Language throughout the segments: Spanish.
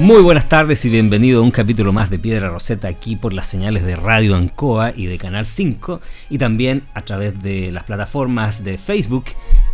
Muy buenas tardes y bienvenido a un capítulo más de Piedra Roseta aquí por las señales de Radio Ancoa y de Canal 5 y también a través de las plataformas de Facebook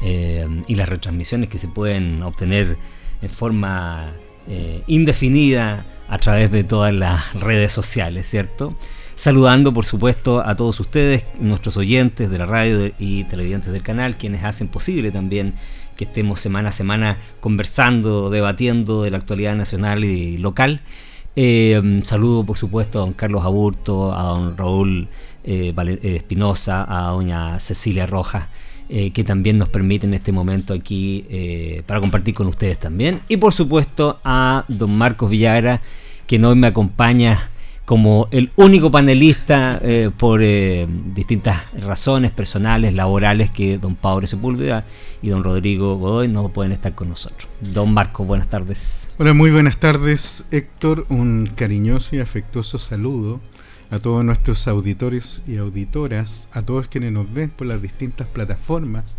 eh, y las retransmisiones que se pueden obtener en forma eh, indefinida a través de todas las redes sociales, ¿cierto? Saludando por supuesto a todos ustedes, nuestros oyentes de la radio y televidentes del canal, quienes hacen posible también que estemos semana a semana conversando, debatiendo de la actualidad nacional y local. Eh, saludo, por supuesto, a don Carlos Aburto, a don Raúl eh, eh, Espinosa, a doña Cecilia Rojas, que también nos permiten en este momento aquí para compartir con ustedes también. Y por supuesto a don Marcos Villagra, que hoy me acompaña como el único panelista eh, por eh, distintas razones personales, laborales, que don Pablo Sepúlveda y don Rodrigo Godoy no pueden estar con nosotros. Don Marco, buenas tardes. Hola, muy buenas tardes, Héctor. Un cariñoso y afectuoso saludo a todos nuestros auditores y auditoras, a todos quienes nos ven por las distintas plataformas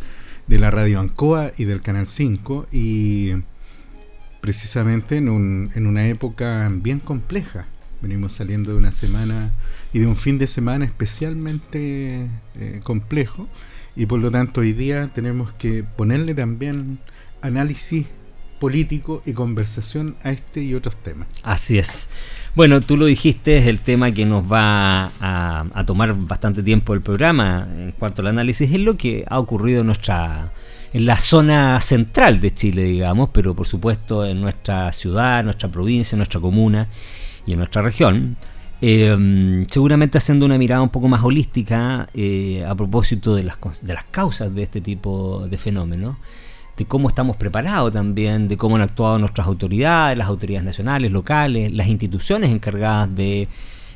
de la Radio Ancoa y del Canal 5 y precisamente en, un, en una época bien compleja Venimos saliendo de una semana y de un fin de semana especialmente eh, complejo y por lo tanto hoy día tenemos que ponerle también análisis político y conversación a este y otros temas. Así es. Bueno, tú lo dijiste, es el tema que nos va a, a, tomar bastante tiempo el programa en cuanto al análisis, es lo que ha ocurrido en nuestra en la zona central de Chile, digamos, pero por supuesto en nuestra ciudad, nuestra provincia, nuestra comuna y en nuestra región, eh, seguramente haciendo una mirada un poco más holística eh, a propósito de las, de las causas de este tipo de fenómenos, de cómo estamos preparados también, de cómo han actuado nuestras autoridades, las autoridades nacionales, locales, las instituciones encargadas de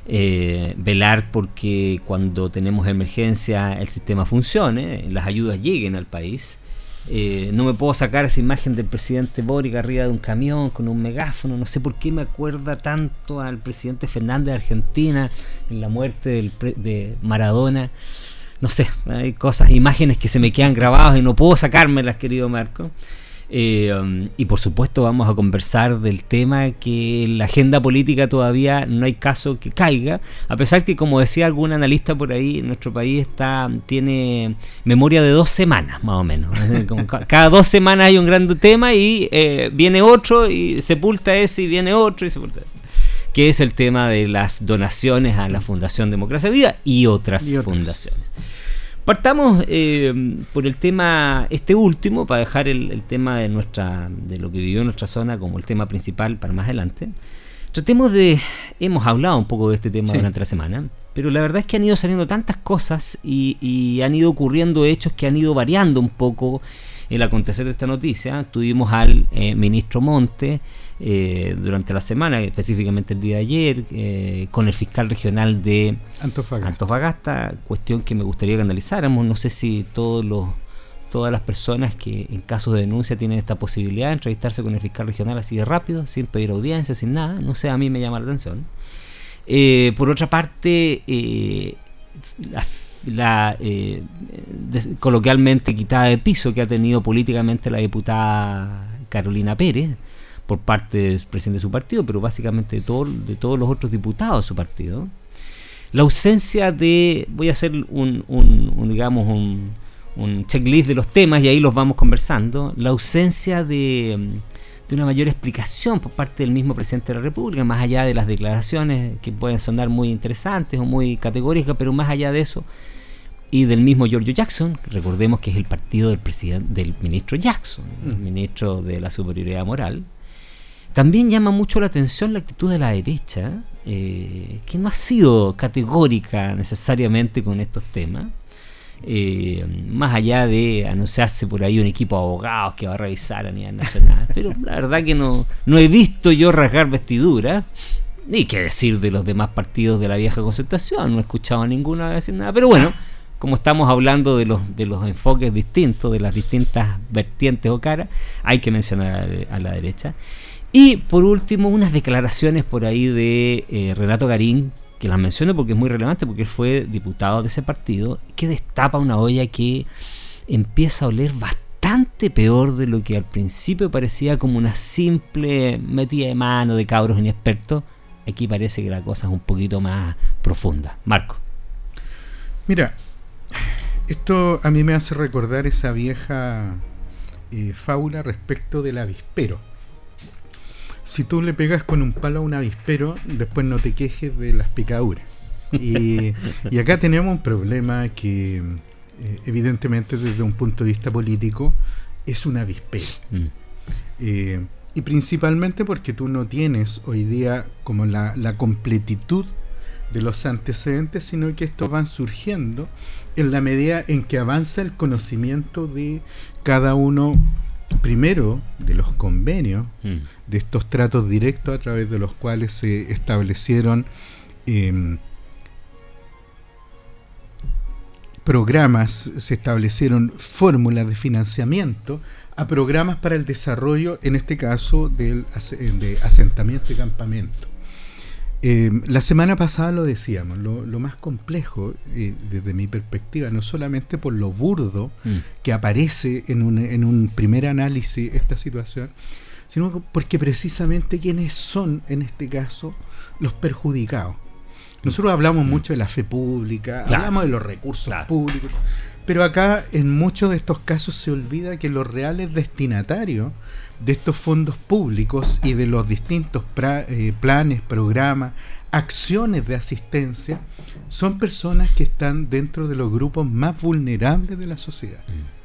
eh, velar porque cuando tenemos emergencia el sistema funcione, las ayudas lleguen al país. Eh, no me puedo sacar esa imagen del presidente Boric arriba de un camión con un megáfono. No sé por qué me acuerda tanto al presidente Fernández de Argentina en la muerte de Maradona. No sé, hay cosas, imágenes que se me quedan grabadas y no puedo sacármelas, querido Marco. Eh, um, y por supuesto vamos a conversar del tema que en la agenda política todavía no hay caso que caiga, a pesar que como decía algún analista por ahí, nuestro país está tiene memoria de dos semanas más o menos. cada dos semanas hay un gran tema y eh, viene otro y sepulta ese y viene otro y sepulta que es el tema de las donaciones a la Fundación Democracia Vida y otras. fundaciones. Partamos eh, por el tema, este último, para dejar el, tema de nuestra, de lo que vivió nuestra zona como el tema principal para más adelante. Tratemos de, hemos hablado un poco de este tema durante la semana, pero la verdad es que han ido saliendo tantas cosas y, y han ido ocurriendo hechos que han ido variando un poco el acontecer de esta noticia. Tuvimos al eh, ministro Monte, eh, durante la semana, específicamente el día de ayer, eh, con el fiscal regional de Antofagasta. cuestión que me gustaría que analizáramos. No sé si todos los todas las personas que en casos de denuncia tienen esta posibilidad de entrevistarse con el fiscal regional así de rápido, sin pedir audiencia, sin nada, no sé, a mí me llama la atención. Eh, por otra parte, la, coloquialmente quitada de piso que ha tenido políticamente la diputada Carolina Pérez, por parte del presidente de su partido, pero básicamente de, todo, de todos los otros diputados de su partido. La ausencia de, voy a hacer un, un, digamos, un, un, checklist de los temas y ahí los vamos conversando, la ausencia de, de una mayor explicación por parte del mismo presidente de la República, más allá de las declaraciones que pueden sonar muy interesantes o muy categóricas, pero más allá de eso, y del mismo Giorgio Jackson, recordemos que es el partido del presidente del ministro Jackson, el mm. ministro de la superioridad moral, también llama mucho la atención la actitud de la derecha, eh, que no ha sido categórica necesariamente con estos temas. Eh, más allá de anunciarse por ahí un equipo de abogados que va a revisar a nivel nacional. Pero la verdad que no, no he visto yo rasgar vestiduras. Ni qué decir de los demás partidos de la vieja concertación, no he escuchado a ninguna decir nada, pero bueno, como estamos hablando de los, de los enfoques distintos, de las distintas vertientes o caras, hay que mencionar a, la derecha. Y por último, unas declaraciones por ahí de eh, Renato Garín, que las menciono porque es muy relevante, porque él fue diputado de ese partido, que destapa una olla que empieza a oler bastante peor de lo que al principio parecía como una simple metida de mano de cabros inexpertos. Aquí parece que la cosa es un poquito más profunda. Marco. Mira, esto a mí me hace recordar esa vieja eh, fábula respecto del avispero. Si tú le pegas con un palo a un avispero, después no te quejes de las picaduras. Y, acá tenemos un problema que, eh, evidentemente, desde un punto de vista político, es un avispero. Mm. Eh, y principalmente porque tú no tienes hoy día como la, la completitud de los antecedentes, sino que estos van surgiendo en la medida en que avanza el conocimiento de cada uno, primero, de los convenios, mm. de estos tratos directos a través de los cuales se establecieron em, programas, se establecieron fórmulas de financiamiento a programas para el desarrollo, en este caso, del de asentamiento y campamento. Em, la semana pasada lo decíamos, lo, más complejo eh, desde mi perspectiva, no solamente por lo burdo mm. que aparece en un, en un primer análisis esta situación, sino porque precisamente quienes son, en este caso, los perjudicados. Nosotros hablamos mm. mucho de la fe pública, hablamos de los recursos públicos, pero acá en muchos de estos casos se olvida que los reales destinatarios de estos fondos públicos y de los distintos eh, planes, programas, acciones de asistencia, son personas que están dentro de los grupos más vulnerables de la sociedad. Mm.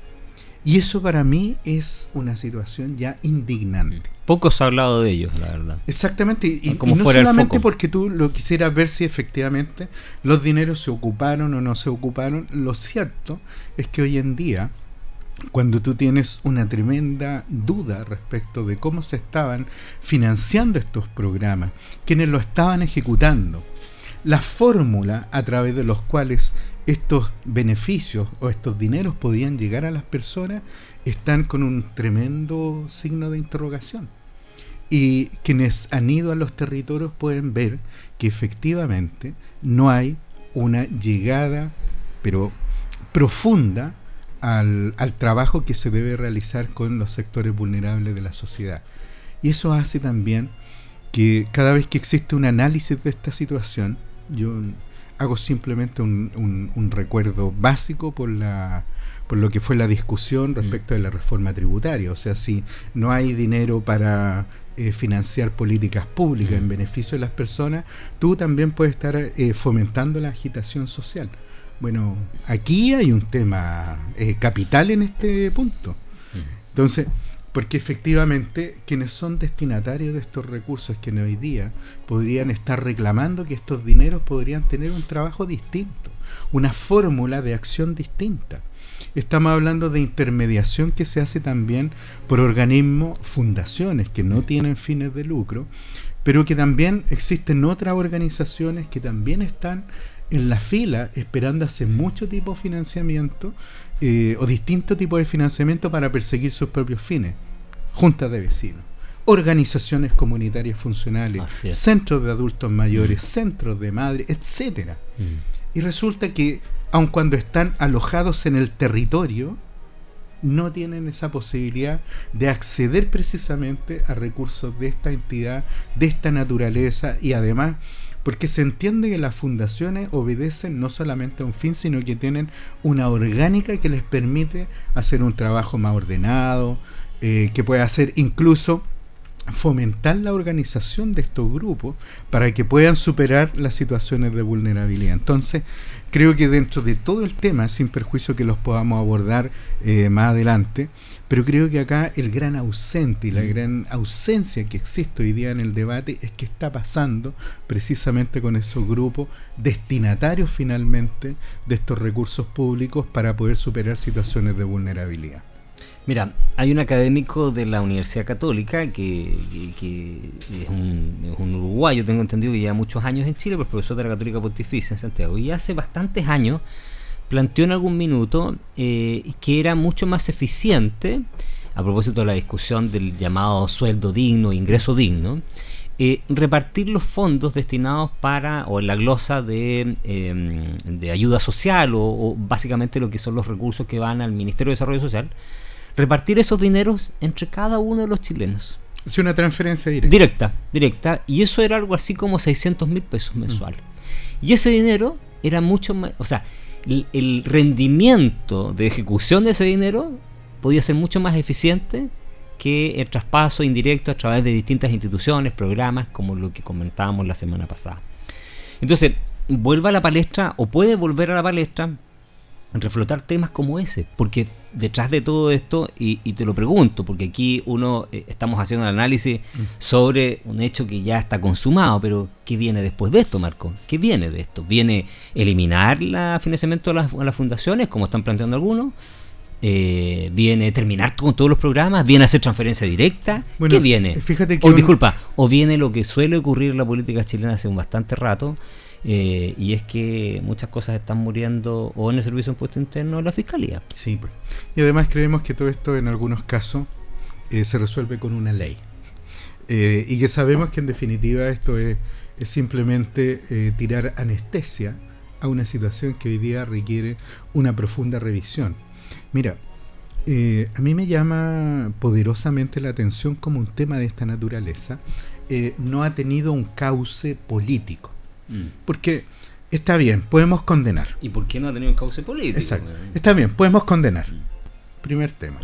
Y eso para mí es una situación ya indignante. Mm. Poco se ha hablado de ellos, la verdad. Exactamente, y, y no solamente porque tú lo quisieras ver si efectivamente los dineros se ocuparon o no se ocuparon, lo cierto es que hoy en día cuando tú tienes una tremenda duda respecto de cómo se estaban financiando estos programas, quienes lo estaban ejecutando, la fórmula a través de los cuales estos beneficios o estos dineros podían llegar a las personas están con un tremendo signo de interrogación. Y quienes han ido a los territorios pueden ver que efectivamente no hay una llegada, pero profunda, al, trabajo que se debe realizar con los sectores vulnerables de la sociedad. Y eso hace también que cada vez que existe un análisis de esta situación, yo hago simplemente un, recuerdo básico por la por lo que fue la discusión mm. respecto de la reforma tributaria. O sea, si no hay dinero para eh, financiar políticas públicas en mm. beneficio de las personas, tú también puedes estar eh, fomentando la agitación social. Bueno, aquí hay un tema eh, capital en este punto. Entonces, porque efectivamente quienes son destinatarios de estos recursos que hoy día podrían estar reclamando que estos dineros podrían tener un trabajo distinto, una fórmula de acción distinta. Estamos hablando de intermediación que se hace también por organismos, fundaciones que no tienen fines de lucro, pero que también existen otras organizaciones que también están en la fila esperando hacer mucho tipo de financiamiento eh, o distintos tipos de financiamiento para perseguir sus propios fines. Juntas de vecinos, organizaciones comunitarias funcionales, centros de adultos mayores, mm. centros de madres, etcétera. Mm. Y resulta que, aun cuando están alojados en el territorio, no tienen esa posibilidad de acceder precisamente a recursos de esta entidad, de esta naturaleza y además porque se entiende que las fundaciones obedecen no solamente a un fin, sino que tienen una orgánica que les permite hacer un trabajo más ordenado, eh, que puede hacer incluso fomentar la organización de estos grupos para que puedan superar las situaciones de vulnerabilidad. Entonces, creo que dentro de todo el tema, sin perjuicio que los podamos abordar eh, más adelante, pero creo que acá el gran ausente y la mm. gran ausencia que existe hoy día en el debate es que está pasando precisamente con esos grupos destinatarios finalmente de estos recursos públicos para poder superar situaciones de vulnerabilidad. Mira, hay un académico de la Universidad Católica que, es, un, uruguayo, tengo entendido que lleva muchos años en Chile, pero es profesor de la Católica Pontificia en Santiago. Y hace bastantes años planteó en algún minuto eh, que era mucho más eficiente, a propósito de la discusión del llamado sueldo digno, ingreso digno, eh, repartir los fondos destinados para, o en la glosa de, em, de ayuda social, o básicamente lo que son los recursos que van al Ministerio de Desarrollo Social, repartir esos dineros entre cada uno de los chilenos. Es una transferencia directa. Directa, directa. Y eso era algo así como 600 mil pesos mm. mensuales. Y ese dinero era mucho más, o sea, el, rendimiento de ejecución de ese dinero podía ser mucho más eficiente que el traspaso indirecto a través de distintas instituciones, programas, como lo que comentábamos la semana pasada. Entonces, vuelva a la palestra o puede volver a la palestra reflotar temas como ese, porque detrás de todo esto, y, te lo pregunto, porque aquí uno eh, estamos haciendo un análisis sobre un hecho que ya está consumado, pero ¿qué viene después de esto, Marco? ¿Qué viene de esto? ¿Viene eliminar el financiamiento de las, fundaciones, como están planteando algunos? Eh, viene terminar con todos los programas, viene hacer transferencia directa. ¿Qué viene? Fíjate o, disculpa, o viene lo que suele ocurrir en la política chilena hace un bastante rato, eh, y es que muchas cosas están muriendo o en el Servicio de Impuesto Interno o en la Fiscalía. Sí, pues. Y además creemos que todo esto en algunos casos eh, se resuelve con una ley. Eh, y que sabemos que en definitiva esto es, es simplemente tirar anestesia a una situación que hoy día requiere una profunda revisión. Mira, a mí me llama poderosamente la atención como un tema de esta naturaleza no ha tenido un cauce político. Mm. Porque está bien, podemos condenar. ¿Y por qué no ha tenido un cauce político? Exacto. Está bien, podemos condenar. Mm. Primer tema.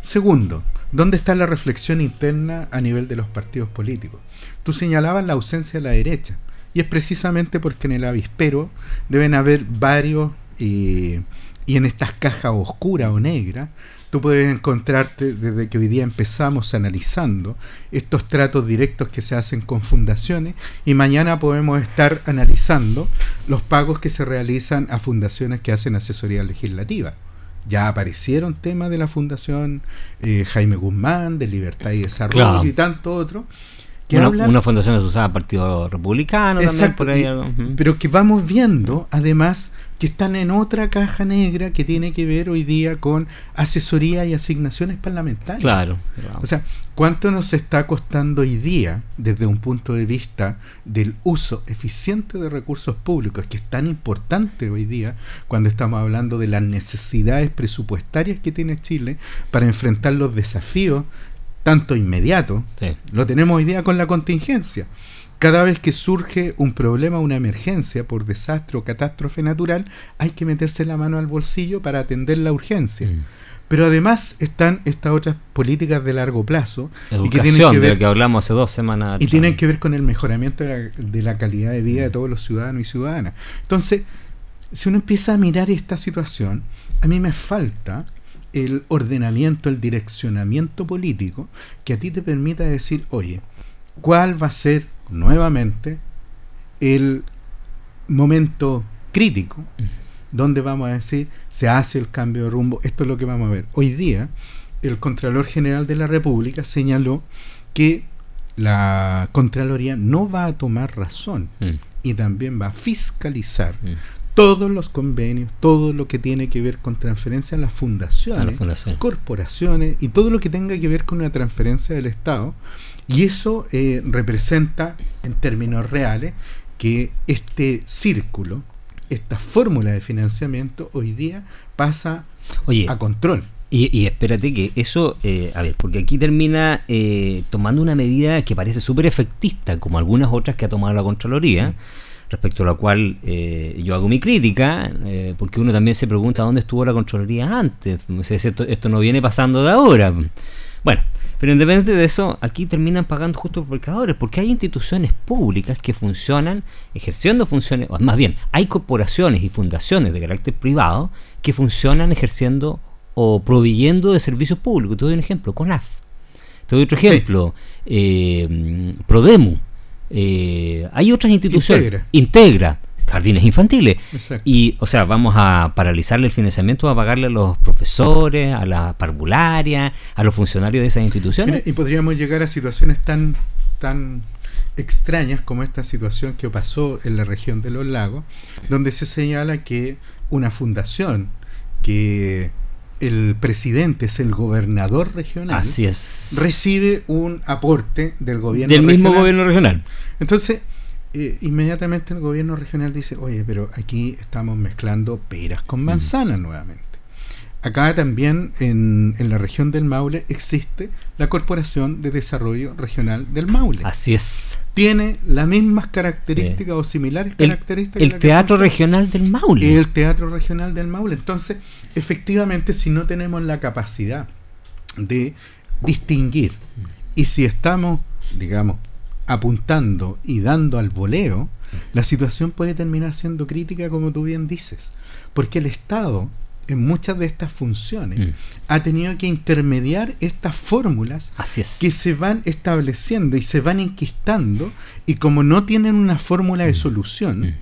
Segundo, ¿dónde está la reflexión interna a nivel de los partidos políticos? Tú señalabas la ausencia de la derecha. Y es precisamente porque en el avispero deben haber varios, y en estas cajas oscuras o negras, Tú puedes encontrarte desde que hoy día empezamos analizando estos tratos directos que se hacen con fundaciones y mañana podemos estar analizando los pagos que se realizan a fundaciones que hacen asesoría legislativa. Ya aparecieron temas de la Fundación eh, Jaime Guzmán, de Libertad y Desarrollo y tanto otro. Una, una, fundación asociada al Partido Republicano también por ahí. Pero que vamos viendo, además, que están en otra caja negra que tiene que ver hoy día con asesoría y asignaciones parlamentarias. Claro. O sea, ¿cuánto nos está costando hoy día desde un punto de vista del uso eficiente de recursos públicos, que es tan importante hoy día cuando estamos hablando de las necesidades presupuestarias que tiene Chile para enfrentar los desafíos tanto inmediatos, lo tenemos hoy día con la contingencia cada vez que surge un problema, una emergencia por desastre o catástrofe natural, hay que meterse la mano al bolsillo para atender la urgencia. Mm. Pero además están estas otras políticas de largo plazo. Educación, y que tienen que ver, de que hablamos hace dos semanas. Y tienen que ver con el mejoramiento de la, de la calidad de vida de todos los ciudadanos y ciudadanas. Entonces, si uno empieza a mirar esta situación, a mí me falta el ordenamiento, el direccionamiento político que a ti te permita decir, oye, ¿cuál va a ser nuevamente el momento crítico donde vamos a decir se hace el cambio de rumbo. Esto es lo que vamos a ver. Hoy día el Contralor General de la República señaló que la Contraloría no va a tomar razón mm. y también va a fiscalizar mm. Todos los convenios, todo lo que tiene que ver con transferencia a las fundaciones, corporaciones y todo lo que tenga que ver con una transferencia del Estado y eso eh, representa, en términos reales, que este círculo, esta fórmula de financiamiento, hoy día pasa a control. Y, espérate que eso, eh, a ver, porque aquí termina eh, tomando una medida que parece súper efectista, como algunas otras que ha tomado la Contraloría, mm. Respecto a la cual yo hago mi crítica, porque uno también se pregunta dónde estuvo la Contraloría antes, esto, esto no viene pasando de ahora. Bueno, pero independiente de eso, aquí terminan pagando justo por pecadores, porque hay instituciones públicas que funcionan ejerciendo funciones, o más bien, hay corporaciones y fundaciones de carácter privado que funcionan ejerciendo o proveyendo de servicios públicos. Te doy un ejemplo, CONAF. Te doy otro ejemplo, eh, Prodemu. Eh, hay otras instituciones. Integra. jardines infantiles. Y, o sea, vamos a paralizarle el financiamiento, a pagarle a los profesores, a la parvularia, a los funcionarios de esas instituciones. y podríamos llegar a situaciones tan, tan extrañas como esta situación que pasó en la región de los lagos, donde se señala que una fundación que el presidente es el gobernador regional, Así es. recibe un aporte del gobierno del mismo gobierno regional. Entonces, eh, inmediatamente el gobierno regional dice, oye, pero aquí estamos mezclando peras con mm. manzanas nuevamente. Acá también en, en, la región del Maule existe la Corporación de Desarrollo Regional del Maule. Así es. Tiene las mismas características o similares características. El, Teatro Regional del Maule. El Teatro Regional del Maule. Entonces, efectivamente, si no tenemos la capacidad de distinguir y si estamos, digamos, apuntando y dando al voleo, la situación puede terminar siendo crítica, como tú bien dices. Porque el Estado en muchas de estas funciones mm. ha tenido que intermediar estas fórmulas que se van estableciendo y se van enquistando y como no tienen una fórmula de solución, mm.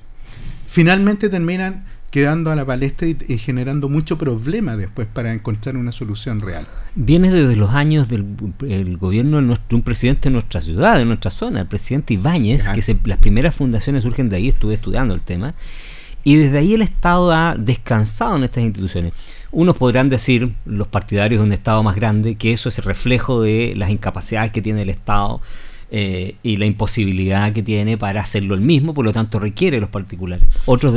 finalmente terminan quedando a la palestra y, generando mucho problema después para encontrar una solución real. Viene desde los años del gobierno de, nuestro, un presidente de nuestra ciudad, de nuestra zona, el presidente Ibáñez, que las primeras fundaciones surgen de ahí, estuve estudiando el tema, y desde ahí el Estado ha descansado en estas instituciones. Unos podrán decir, los partidarios de un Estado más grande, que eso es el reflejo de las incapacidades que tiene el Estado eh, y la imposibilidad que tiene para hacerlo el mismo, por lo tanto requiere los particulares. Otros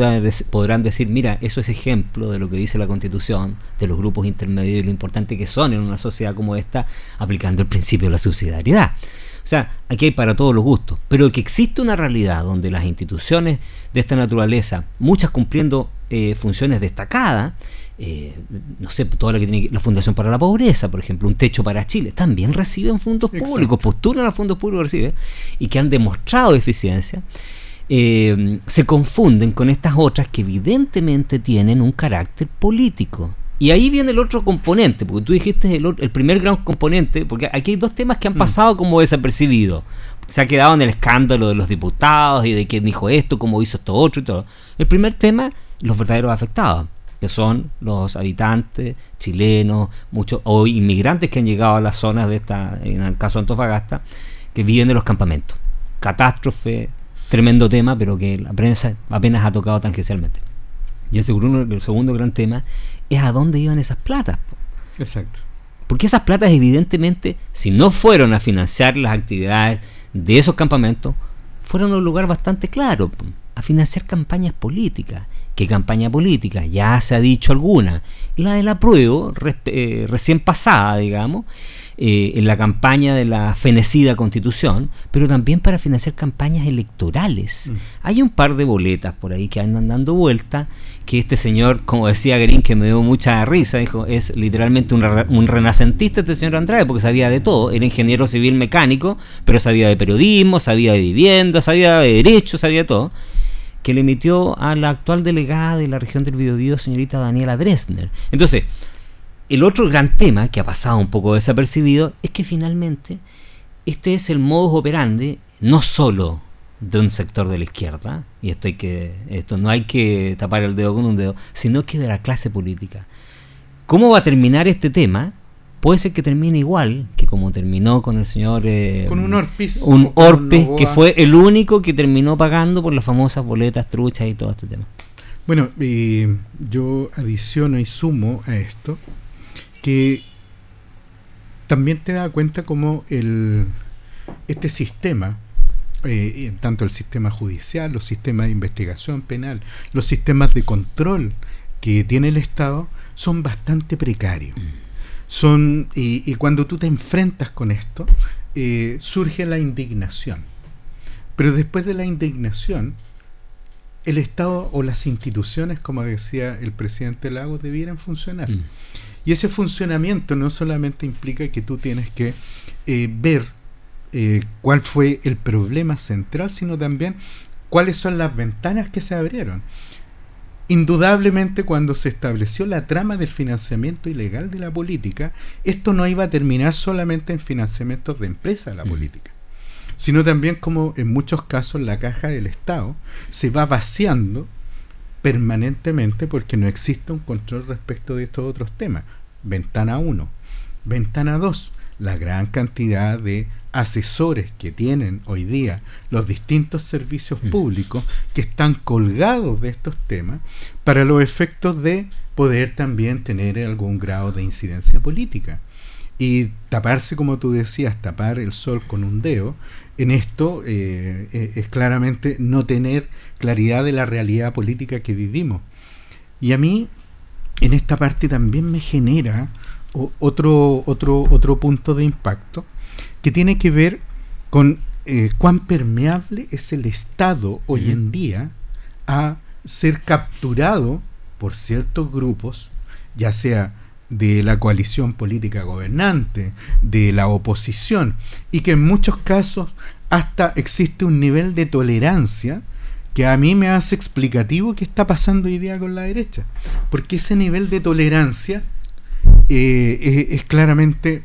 podrán decir, mira, eso es ejemplo de lo que dice la Constitución, de los grupos intermedios y lo importante que son en una sociedad como esta, aplicando el principio de la subsidiariedad. O sea, aquí hay para todos los gustos, pero que existe una realidad donde las instituciones de esta naturaleza, muchas cumpliendo eh, funciones destacadas, eh, no sé, toda la que tiene la Fundación para la Pobreza, por ejemplo, un techo para Chile, también reciben fondos públicos, postulan a fondos públicos, reciben, y que han demostrado eficiencia. Eh, se confunden con estas otras que evidentemente tienen un carácter político. Y ahí viene el otro componente, porque tú dijiste el, el primer gran componente, porque aquí hay dos temas que han mm. pasado como desapercibidos. Se ha quedado en el escándalo de los diputados y de quién dijo esto, cómo hizo esto otro y todo. El primer tema, los verdaderos afectados, que son los habitantes chilenos, muchos o inmigrantes que han llegado a las zonas de esta, en el caso de Antofagasta, que viven de los campamentos. Catástrofe, tremendo tema, pero que la prensa apenas ha tocado tangencialmente. Y el segundo, el segundo gran tema es a dónde iban esas platas. Exacto. Porque esas platas evidentemente, si no fueron a financiar las actividades de esos campamentos, fueron a un lugar bastante claro, a financiar campañas políticas. ¿Qué campaña política? Ya se ha dicho alguna. La de la prueba, eh, recién pasada, digamos, eh, en la campaña de la fenecida constitución, pero también para financiar campañas electorales. Mm. Hay un par de boletas por ahí que andan dando vuelta, que este señor, como decía Green, que me dio mucha risa, dijo, es literalmente un, un renacentista este señor Andrade, porque sabía de todo, era ingeniero civil mecánico, pero sabía de periodismo, sabía de vivienda, sabía de derecho, sabía de todo que le emitió a la actual delegada de la región del Biobío, señorita Daniela Dresner. Entonces, el otro gran tema que ha pasado un poco desapercibido es que finalmente este es el modus operandi no solo de un sector de la izquierda, y esto, hay que, esto no hay que tapar el dedo con un dedo, sino que de la clase política. ¿Cómo va a terminar este tema? Puede ser que termine igual que como terminó con el señor... Eh, con un Orpis. Un Orpis que fue el único que terminó pagando por las famosas boletas truchas y todo este tema. Bueno, yo adiciono y sumo a esto que también te da cuenta como el, este sistema, eh, tanto el sistema judicial, los sistemas de investigación penal, los sistemas de control que tiene el Estado, son bastante precarios. Mm. Son, y, cuando tú te enfrentas con esto, eh, surge la indignación. Pero después de la indignación, el Estado o las instituciones, como decía el presidente Lagos, debieran funcionar. Mm. Y ese funcionamiento no solamente implica que tú tienes que eh, ver eh, cuál fue el problema central, sino también cuáles son las ventanas que se abrieron. Indudablemente cuando se estableció la trama del financiamiento ilegal de la política, esto no iba a terminar solamente en financiamientos de empresas de la mm. política. sino también como en muchos casos la caja del Estado se va vaciando permanentemente porque no existe un control respecto de estos otros temas. Ventana 1. Ventana 2. La gran cantidad de asesores que tienen hoy día los distintos servicios mm. públicos que están colgados de estos temas para los efectos de poder también tener algún grado de incidencia política. Y taparse, como tú decías, tapar el sol con un dedo, en esto eh, eh, es claramente no tener claridad de la realidad política que vivimos. Y a mí, en esta parte también me genera otro, otro, otro punto de impacto, que tiene que ver con eh, cuán permeable es el Estado hoy en día a ser capturado por ciertos grupos, ya sea de la coalición política gobernante, de la oposición, y que en muchos casos hasta existe un nivel de tolerancia que a mí me hace explicativo qué está pasando hoy día con la derecha. Porque ese nivel de tolerancia eh, es claramente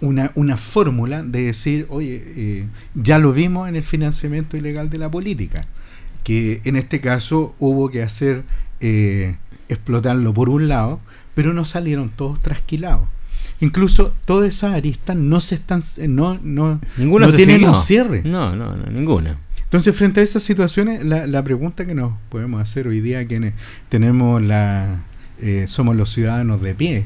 una, una fórmula de decir, oye, eh, ya lo vimos en el financiamiento ilegal de la política, que en este caso hubo que hacer eh, explotarlo por un lado, pero no salieron todos trasquilados. Incluso todas esas aristas no se están, no, no, ninguna no tienen un cierre. No, no, no, ninguna. Entonces, frente a esas situaciones, la, la pregunta que nos podemos hacer hoy día, quienes tenemos la, eh, somos los ciudadanos de pie,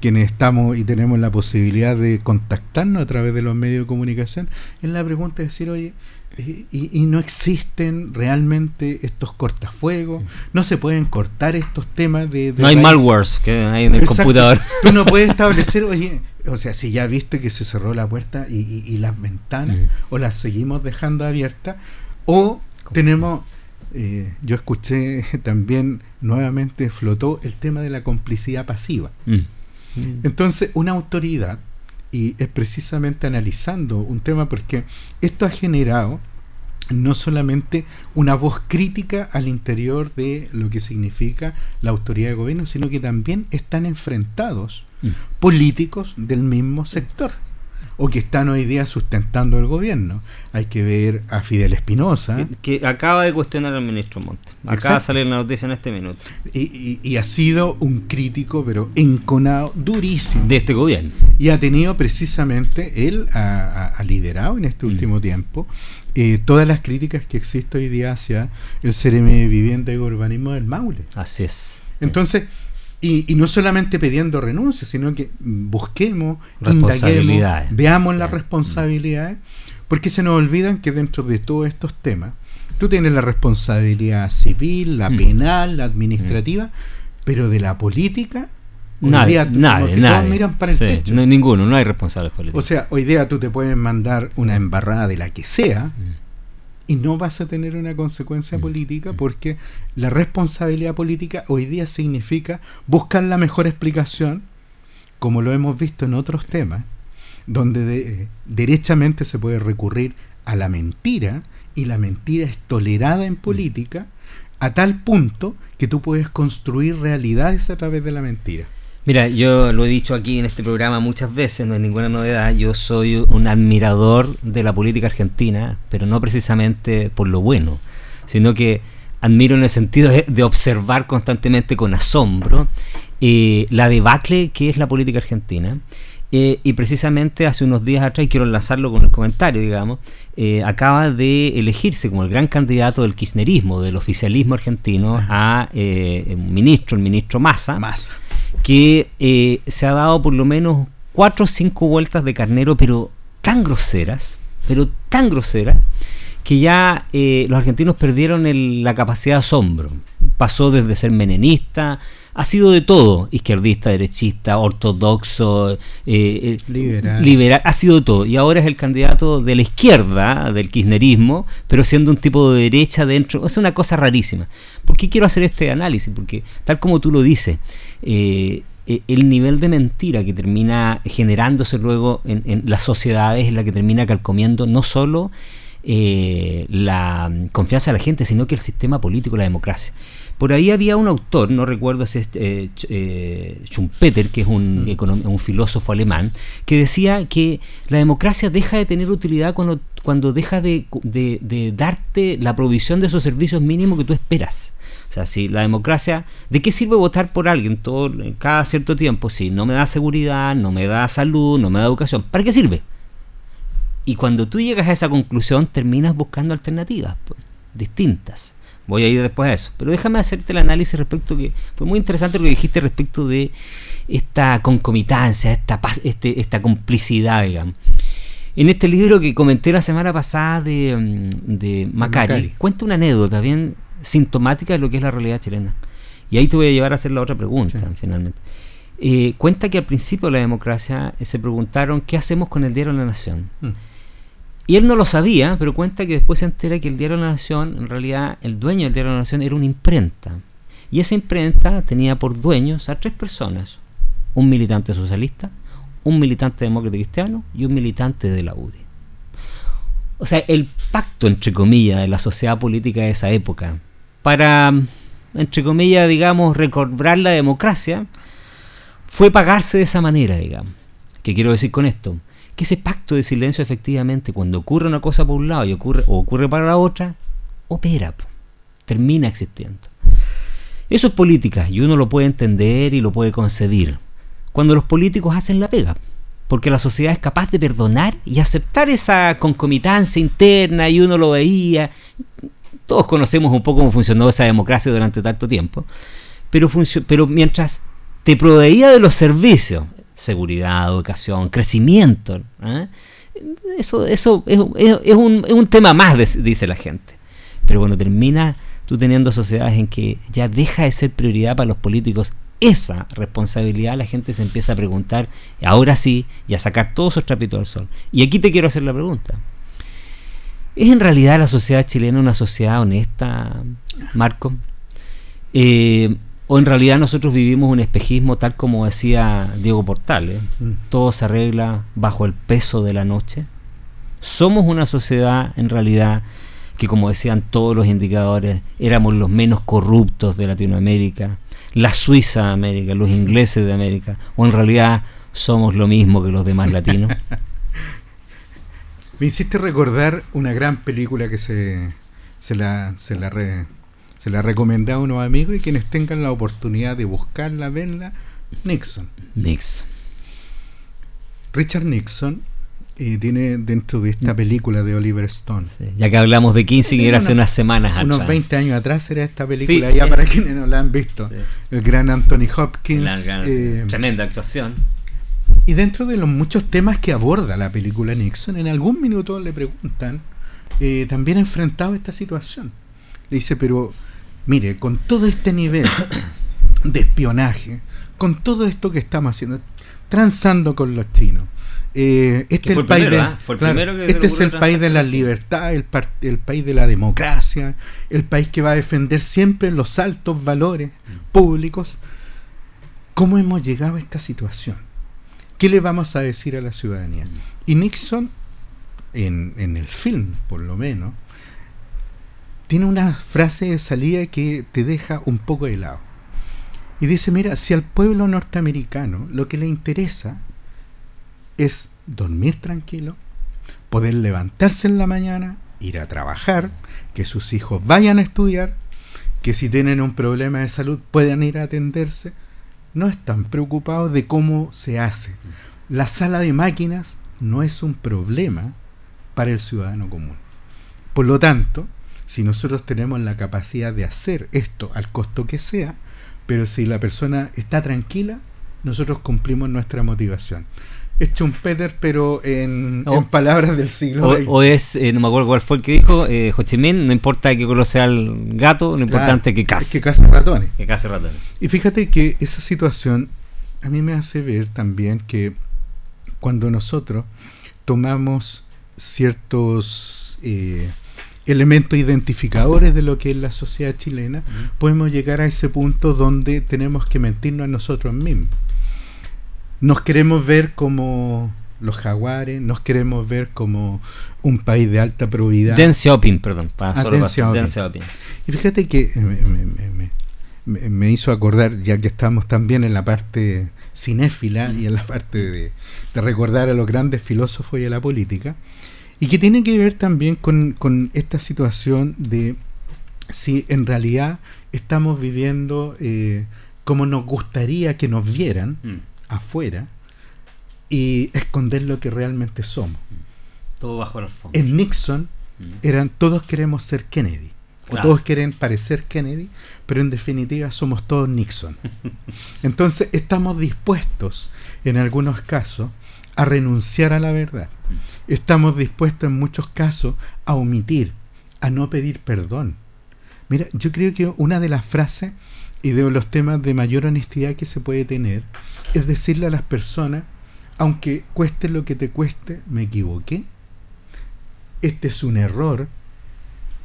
quienes estamos y tenemos la posibilidad de contactarnos a través de los medios de comunicación, es la pregunta de decir, oye, eh, y, no existen realmente estos cortafuegos, no se pueden cortar estos temas de... no hay malwares que hay en el computador. Tú no puedes establecer, oye, o sea, si ya viste que se cerró la puerta y, las ventanas, mm. o las seguimos dejando abiertas, o tenemos... Eh, yo escuché también nuevamente flotó el tema de la complicidad pasiva. Mm. Mm. Entonces, una autoridad, y es precisamente analizando un tema porque esto ha generado no solamente una voz crítica al interior de lo que significa la autoridad de gobierno, sino que también están enfrentados mm. políticos del mismo sector o que están hoy día sustentando el gobierno. Hay que ver a Fidel Espinosa. Que, acaba de cuestionar al ministro Monte. Acaba de salir la noticia en este minuto. Y, ha sido un crítico, pero enconado, durísimo. De este gobierno. Y ha tenido precisamente, él ha, liderado en este mm. último tiempo eh, todas las críticas que existe hoy día hacia el CRM de Vivienda y Urbanismo del Maule. Así es. Entonces, y, no solamente pidiendo renuncia, sino que busquemos, indaguemos, veamos las responsabilidades, porque se nos olvidan que dentro de todos estos temas, tú tienes la responsabilidad civil, la mm. penal, la administrativa, mm. pero de la política Nadie, nadie, miran para el techo. No, ninguno, no hay responsables políticos. O sea, hoy día tú te puedes mandar una embarrada de la que sea, mm y no vas a tener una consecuencia mm. política porque la responsabilidad política hoy día significa buscar la mejor explicación, como lo hemos visto en otros temas, donde eh, derechamente se puede recurrir a la mentira y la mentira es tolerada en mm. política a tal punto que tú puedes construir realidades a través de la mentira. Mira, yo lo he dicho aquí en este programa muchas veces, no es ninguna novedad, yo soy un admirador de la política argentina, pero no precisamente por lo bueno, sino que admiro en el sentido de, observar constantemente con asombro eh, la debacle que es la política argentina. Eh, y precisamente hace unos días atrás, y quiero lanzarlo con el comentario, digamos, eh, acaba de elegirse como el gran candidato del kirchnerismo, del oficialismo argentino, a un ministro, el ministro Massa. Massa que eh, se ha dado por lo menos cuatro o cinco vueltas de carnero, pero tan groseras, pero tan groseras, que ya eh, los argentinos perdieron la capacidad de asombro. Pasó desde ser menenista, ha sido de todo, izquierdista, derechista, ortodoxo, eh, liberal. ha sido de todo. Y ahora es el candidato de la izquierda, del kirchnerismo, pero siendo un tipo de derecha dentro. Es una cosa rarísima. ¿Por qué quiero hacer este análisis? Porque tal como tú lo dices, eh, e, el nivel de mentira que termina generándose luego en, las sociedades es la que termina calcomiendo no solo eh, la confianza de la gente, sino que el sistema político, la democracia. Por ahí había un autor, no recuerdo si es eh, eh, Schumpeter, que es un, mm. un, filósofo alemán, que decía que la democracia deja de tener utilidad cuando, cuando deja de, de, darte la provisión de esos servicios mínimos que tú esperas. O sea, si la democracia, ¿de qué sirve votar por alguien todo, cada cierto tiempo si no me da seguridad, no me da salud, no me da educación? ¿Para qué sirve? Y cuando tú llegas a esa conclusión, terminas buscando alternativas distintas. Voy a ir después a eso. Pero déjame hacerte el análisis respecto que fue muy interesante lo que dijiste respecto de esta concomitancia, esta, este, esta complicidad, digamos. En este libro que comenté la semana pasada de, mm, de Macari, cuenta una anécdota bien sintomática de lo que es la realidad chilena. Y ahí te voy a llevar a hacer la otra pregunta, finalmente. Eh, cuenta que al principio de la democracia eh, se preguntaron qué hacemos con el diario de la Nación. Mm. Y él no lo sabía, pero cuenta que después se entera que el Diario de la Nación, en realidad el dueño del Diario de la Nación era una imprenta. Y esa imprenta tenía por dueños a tres personas. Un militante socialista, un militante demócrata cristiano y un militante de la UDI. O sea, el pacto, entre comillas, de la sociedad política de esa época para, entre comillas, digamos, recobrar la democracia, fue pagarse de esa manera, digamos. ¿Qué quiero decir con esto? Que ese pacto de silencio efectivamente, cuando ocurre una cosa por un lado y ocurre, o ocurre para la otra, opera, termina existiendo. Eso es política y uno lo puede entender y lo puede conceder. Cuando los políticos hacen la pega, porque la sociedad es capaz de perdonar y aceptar esa concomitancia interna y uno lo veía. Todos conocemos un poco cómo funcionó esa democracia durante tanto tiempo, pero, pero mientras te proveía de los servicios, seguridad, educación, crecimiento. ¿eh? Eso, eso es, un, tema más, dice la gente. Pero bueno, termina tú teniendo sociedades en que ya deja de ser prioridad para los políticos esa responsabilidad, la gente se empieza a preguntar, ahora sí, y a sacar todos esos trapitos al sol. Y aquí te quiero hacer la pregunta. ¿Es en realidad la sociedad chilena una sociedad honesta, Marco? Eh, o en realidad nosotros vivimos un espejismo tal como decía Diego Portales, mm. todo se arregla bajo el peso de la noche. Somos una sociedad en realidad que como decían todos los indicadores, éramos los menos corruptos de Latinoamérica, la Suiza de América, los ingleses de América, o en realidad somos lo mismo que los demás latinos. Me hiciste recordar una gran película que se, se la, se la re, se la recomendé a unos amigos y quienes tengan la oportunidad de buscarla, verla, Nixon. Nixon. Richard Nixon eh, tiene dentro de esta película de Oliver Stone. ya que hablamos de Kissinger hace unas semanas atrás. Unos 20 años atrás era esta película, ya para quienes no la han visto. El gran Anthony Hopkins. Eh, tremenda actuación. Y dentro de los muchos temas que aborda la película Nixon, en algún minuto le preguntan, eh, también enfrentado a esta situación. Le dice, pero Mire, con todo este nivel de espionaje, con todo esto que estamos haciendo, transando con los chinos, eh, este, el país este es el país de la libertad, el, el, país de la democracia, el país que va a defender siempre los altos valores públicos. ¿Cómo hemos llegado a esta situación? ¿Qué le vamos a decir a la ciudadanía? Y Nixon, en, en el film por lo menos, tiene una frase de salida que te deja un poco helado. Y dice, mira, si al pueblo norteamericano lo que le interesa es dormir tranquilo, poder levantarse en la mañana, ir a trabajar, que sus hijos vayan a estudiar, que si tienen un problema de salud puedan ir a atenderse, no están preocupados de cómo se hace. La sala de máquinas no es un problema para el ciudadano común. Por lo tanto, si nosotros tenemos la capacidad de hacer esto al costo que sea, pero si la persona está tranquila, nosotros cumplimos nuestra motivación. Es Peter, pero en, palabras del siglo o, o es, eh, no me acuerdo cuál fue el que dijo, eh, Ho Chi Minh, no importa que conoce al gato, lo importante es que case. que case ratones. Que case ratones. Y fíjate que esa situación a mí me hace ver también que cuando nosotros tomamos ciertos... Eh, elementos identificadores de lo que es la sociedad chilena, podemos llegar a ese punto donde tenemos que mentirnos a nosotros mismos. Nos queremos ver como los jaguares, nos queremos ver como un país de alta probidad. Deng Xiaoping, perdón, para Ah, solo Xiaoping. Xiaoping. Y fíjate que eh, me, me- me- me- me hizo acordar, ya que estamos también en la parte cinéfila y en la parte de, de recordar a los grandes filósofos y a la política, y que tiene que ver también con, con esta situación de si en realidad estamos viviendo eh, como nos gustaría que nos vieran Mm. afuera y esconder lo que realmente somos. Todo bajo la alfombra. En Nixon Mm. eran todos queremos ser Kennedy. O todos quieren parecer Kennedy, pero en definitiva somos todos Nixon. Entonces estamos dispuestos, en algunos casos, a renunciar a la verdad. Estamos dispuestos en muchos casos a omitir, a no pedir perdón. Mira, yo creo que una de las frases y de los temas de mayor honestidad que se puede tener es decirle a las personas, aunque cueste lo que te cueste, me equivoqué, este es un error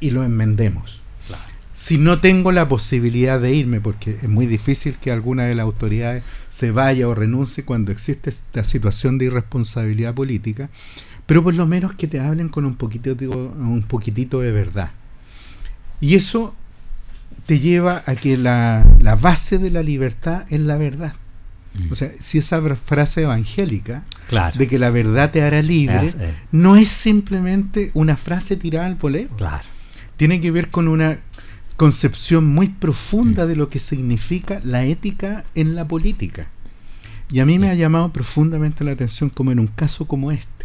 y lo enmendemos. Claro. Si no tengo la posibilidad de irme, porque es muy difícil que alguna de las autoridades se vaya o renuncie cuando existe esta situación de irresponsabilidad política, pero por lo menos que te hablen con un poquitito, un poquitito de verdad. Y eso te lleva a que la, la base de la libertad es la verdad. Mm. O sea, si esa fra- frase evangélica claro. de que la verdad te hará libre, Es, eh, no es simplemente una frase tirada al voleo. claro. Tiene que ver con una concepción muy profunda Mm. de lo que significa la ética en la política. Y a mí me ha llamado profundamente la atención como en un caso como este,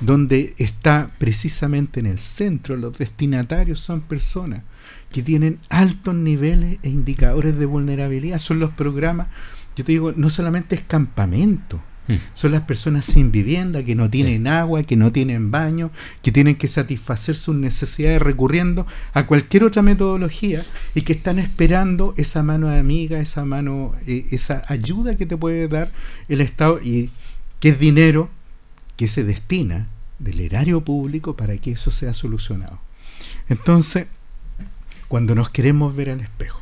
donde está precisamente en el centro, los destinatarios son personas que tienen altos niveles e indicadores de vulnerabilidad. Son los programas, yo te digo, no solamente es campamento, Mm. son las personas sin vivienda, que no tienen agua, que no tienen baño, que tienen que satisfacer sus necesidades recurriendo a cualquier otra metodología y que están esperando esa mano amiga, esa mano, eh, esa ayuda que te puede dar el Estado y que es dinero que se destina del erario público para que eso sea solucionado. Entonces, cuando nos queremos ver al espejo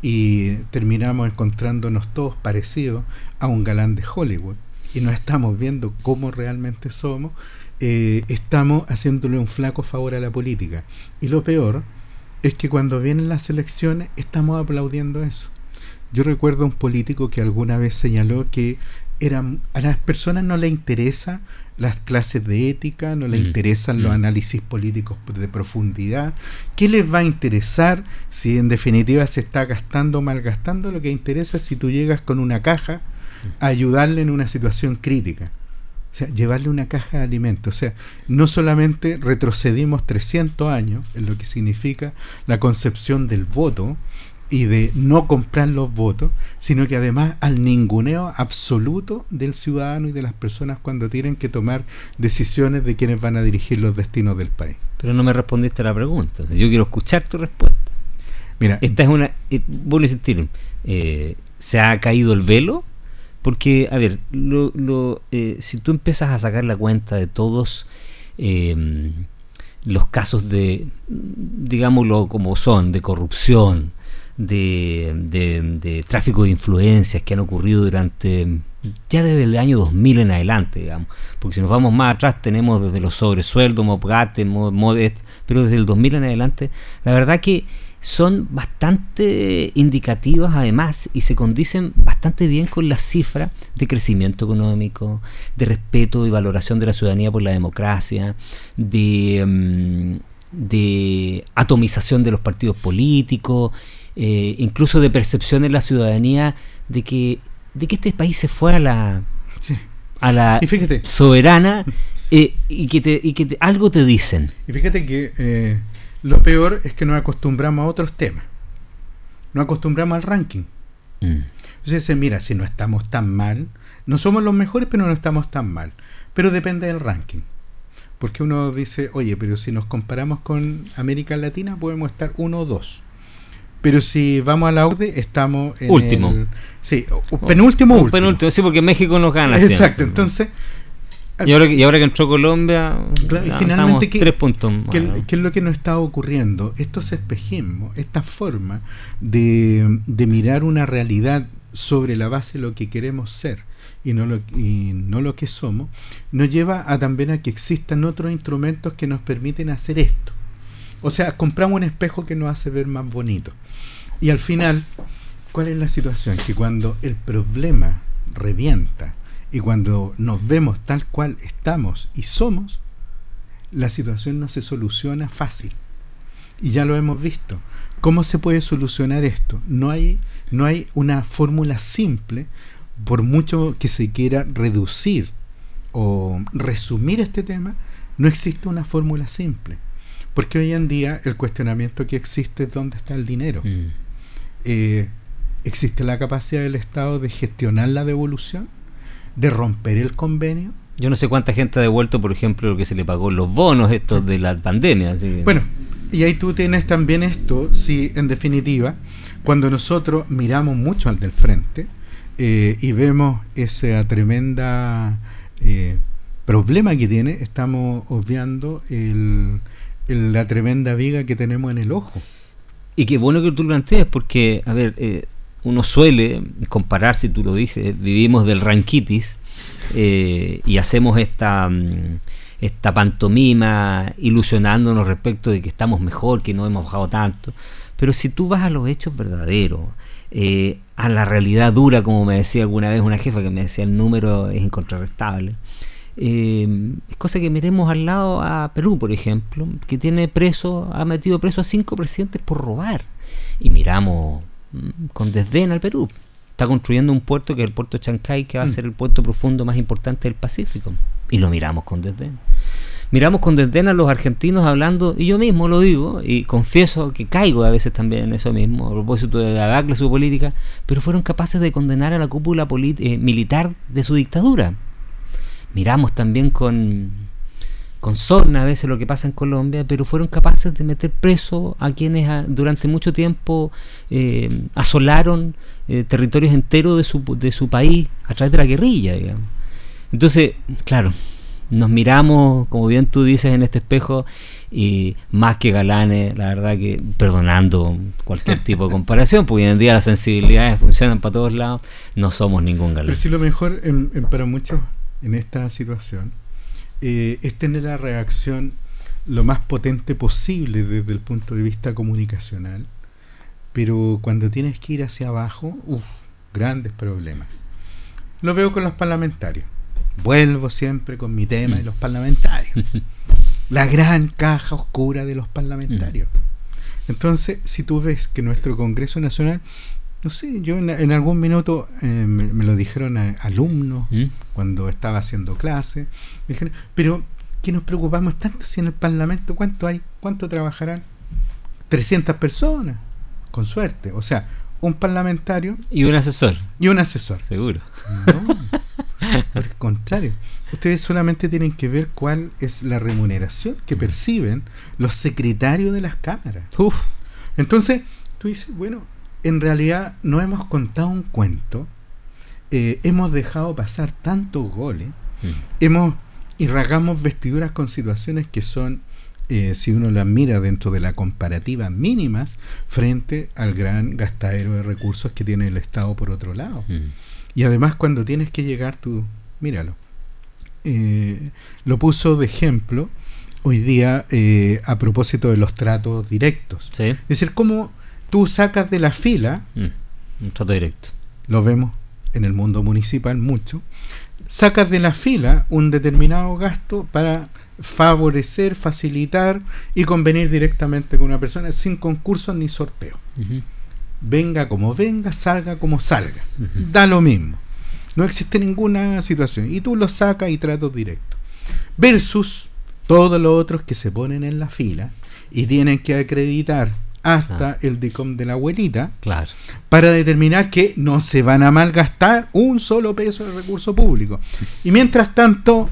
y terminamos encontrándonos todos parecidos a un galán de Hollywood y no estamos viendo cómo realmente somos, eh, estamos haciéndole un flaco favor a la política. Y lo peor es que cuando vienen las elecciones estamos aplaudiendo eso. Yo recuerdo a un político que alguna vez señaló que eran, a las personas no les interesa las clases de ética, no les Mm, interesan los mm. análisis políticos de profundidad. ¿Qué les va a interesar si en definitiva se está gastando o malgastando? Lo que interesa es si tú llegas con una caja a ayudarle en una situación crítica. O sea, llevarle una caja de alimentos. O sea, no solamente retrocedimos 300 años en lo que significa la concepción del voto y de no comprar los votos, sino que además al ninguneo absoluto del ciudadano y de las personas cuando tienen que tomar decisiones de quienes van a dirigir los destinos del país. Pero no me respondiste a la pregunta. Yo quiero escuchar tu respuesta. Mira, Esta es una. Eh, vuelvo a insistir. eh, ¿Se ha caído el velo? Porque, a ver, lo, lo, eh, si tú empiezas a sacar la cuenta de todos eh, los casos de, digámoslo como son, de corrupción, de, de- tráfico de influencias que han ocurrido durante ya desde el año 2000 en adelante, digamos. Porque si nos vamos más atrás tenemos desde los sobresueldos, Mopgate, Mo- Modet, pero desde el 2000 en adelante, la verdad que son bastante indicativas además y se condicen bastante bien con las cifras de crecimiento económico, de respeto y valoración de la ciudadanía por la democracia, de, mm, de atomización de los partidos políticos, eh, incluso de percepción en la ciudadanía de que, de que este país se fue a la, sí. a la soberana eh, y que, te, y que te- algo te dicen. y fíjate que eh, lo peor es que nos acostumbramos a otros temas. Nos acostumbramos al ranking. Mm. Entonces mira, si no estamos tan mal, no somos los mejores, pero no estamos tan mal. Pero depende del ranking. Porque uno dice, oye, pero si nos comparamos con América Latina, podemos estar uno o dos. Pero si vamos a la UDE, estamos en Último. el- sí, penúltimo, último. penúltimo, sí, porque México nos gana. Exacto, siempre. entonces... Y ahora, que- y ahora que entró Colombia, Claro, y finalmente, ¿qué- tres puntos más. ¿Qué, qué es lo que nos está ocurriendo? Estos espejismos, esta forma de, de mirar una realidad sobre la base de lo que queremos ser y no lo, y no lo que somos, nos lleva a también a que existan otros instrumentos que nos permiten hacer esto. O sea, compramos un espejo que nos hace ver más bonito. Y al final, ¿cuál es la situación? Que cuando el problema revienta y cuando nos vemos tal cual estamos y somos, la situación no se soluciona fácil. Y ya lo hemos visto. ¿Cómo se puede solucionar esto? No hay, no hay una fórmula simple, por mucho que se quiera reducir o resumir este tema, no existe una fórmula simple. Porque hoy en día el cuestionamiento que existe es dónde está el dinero. Mm. Eh, ¿Existe la capacidad del Estado de gestionar la devolución? ¿De romper el convenio? Yo no sé cuánta gente ha devuelto, por ejemplo, lo que se le pagó los bonos estos de la pandemia. Bueno, y ahí tú tienes también esto, si en definitiva, cuando nosotros miramos mucho al del frente eh, y vemos ese tremenda eh, problema que tiene, estamos obviando el, la tremenda viga que tenemos en el ojo. Y qué bueno que tú lo plantees, porque, a ver, eh, uno suele comparar, si tú lo dices, vivimos del ranquitis eh, y hacemos esta, mm, esta pantomima ilusionándonos respecto de que estamos mejor, que no hemos bajado tanto. Pero si tú vas a los hechos verdaderos, eh, a la realidad dura, como me decía alguna vez una jefa que me decía el número es incontrarrestable, eh, es cosa que miremos al lado a Perú, por ejemplo, que tiene preso, ha metido preso a cinco presidentes por robar. Y miramos mm, con desdén al Perú está construyendo un puerto que es el puerto de Chancay, que va a mm. ser el puerto profundo más importante del Pacífico. Y lo miramos con desdén. Miramos con desdén a los argentinos hablando, y yo mismo lo digo, y confieso que caigo a veces también en eso mismo, a propósito de la su política, pero fueron capaces de condenar a la cúpula eh, militar de su dictadura. Miramos también con, con sorna a veces lo que pasa en Colombia, pero fueron capaces de meter preso a quienes ah, durante mucho tiempo eh, asolaron eh, territorios enteros de su, de su país a través de la guerrilla. Digamos. Entonces, claro, nos miramos, como bien tú dices, en este espejo y más que galanes, la verdad que perdonando cualquier tipo de comparación, porque hoy en día las sensibilidades funcionan para todos lados, no somos ningún galán. Pero si lo mejor para muchos en esta situación eh, es tener la reacción lo más potente posible desde el punto de vista comunicacional, pero cuando tienes que ir hacia abajo, uff, grandes problemas. Lo veo con los parlamentarios. Vuelvo siempre con mi tema de los parlamentarios. La gran caja oscura de los parlamentarios. Mm. Entonces, si tú ves que nuestro Congreso Nacional no sé, yo en, algún minuto eh, me, lo dijeron a, alumnos ¿Mm? cuando estaba haciendo clase. Me dijeron, pero ¿qué nos preocupamos tanto si en el Parlamento cuánto hay? ¿Cuánto trabajarán? 300 personas, con suerte. O sea, un parlamentario. Y un asesor. Y un asesor. Seguro. No, por el contrario. Ustedes solamente tienen que ver cuál es la remuneración que perciben los secretarios de las cámaras. Uf. Entonces, tú dices, bueno, en realidad no hemos contado un cuento, eh, hemos dejado pasar tantos goles, mm. hemos y rasgamos vestiduras con situaciones que son, eh, si uno las mira dentro de la comparativa mínimas, frente al gran gastadero de recursos que tiene el Estado por otro lado. Mm. Y además cuando tienes que llegar tú, míralo, eh, lo puso de ejemplo hoy día a propósito de los tratos directos. Es decir, cómo tú sacas de la fila. Mm, un trato directo. Lo vemos en el mundo municipal mucho. Sacas de la fila un determinado gasto para favorecer, facilitar y convenir directamente con una persona sin concurso ni sorteo. Venga como venga, salga como salga. Da lo mismo. No existe ninguna situación. Y tú lo sacas y trato directo. Versus todos los otros que se ponen en la fila y tienen que acreditar hasta ah. el DICOM de la abuelita claro. para determinar que no se van a malgastar un solo peso de recurso público. Y mientras tanto,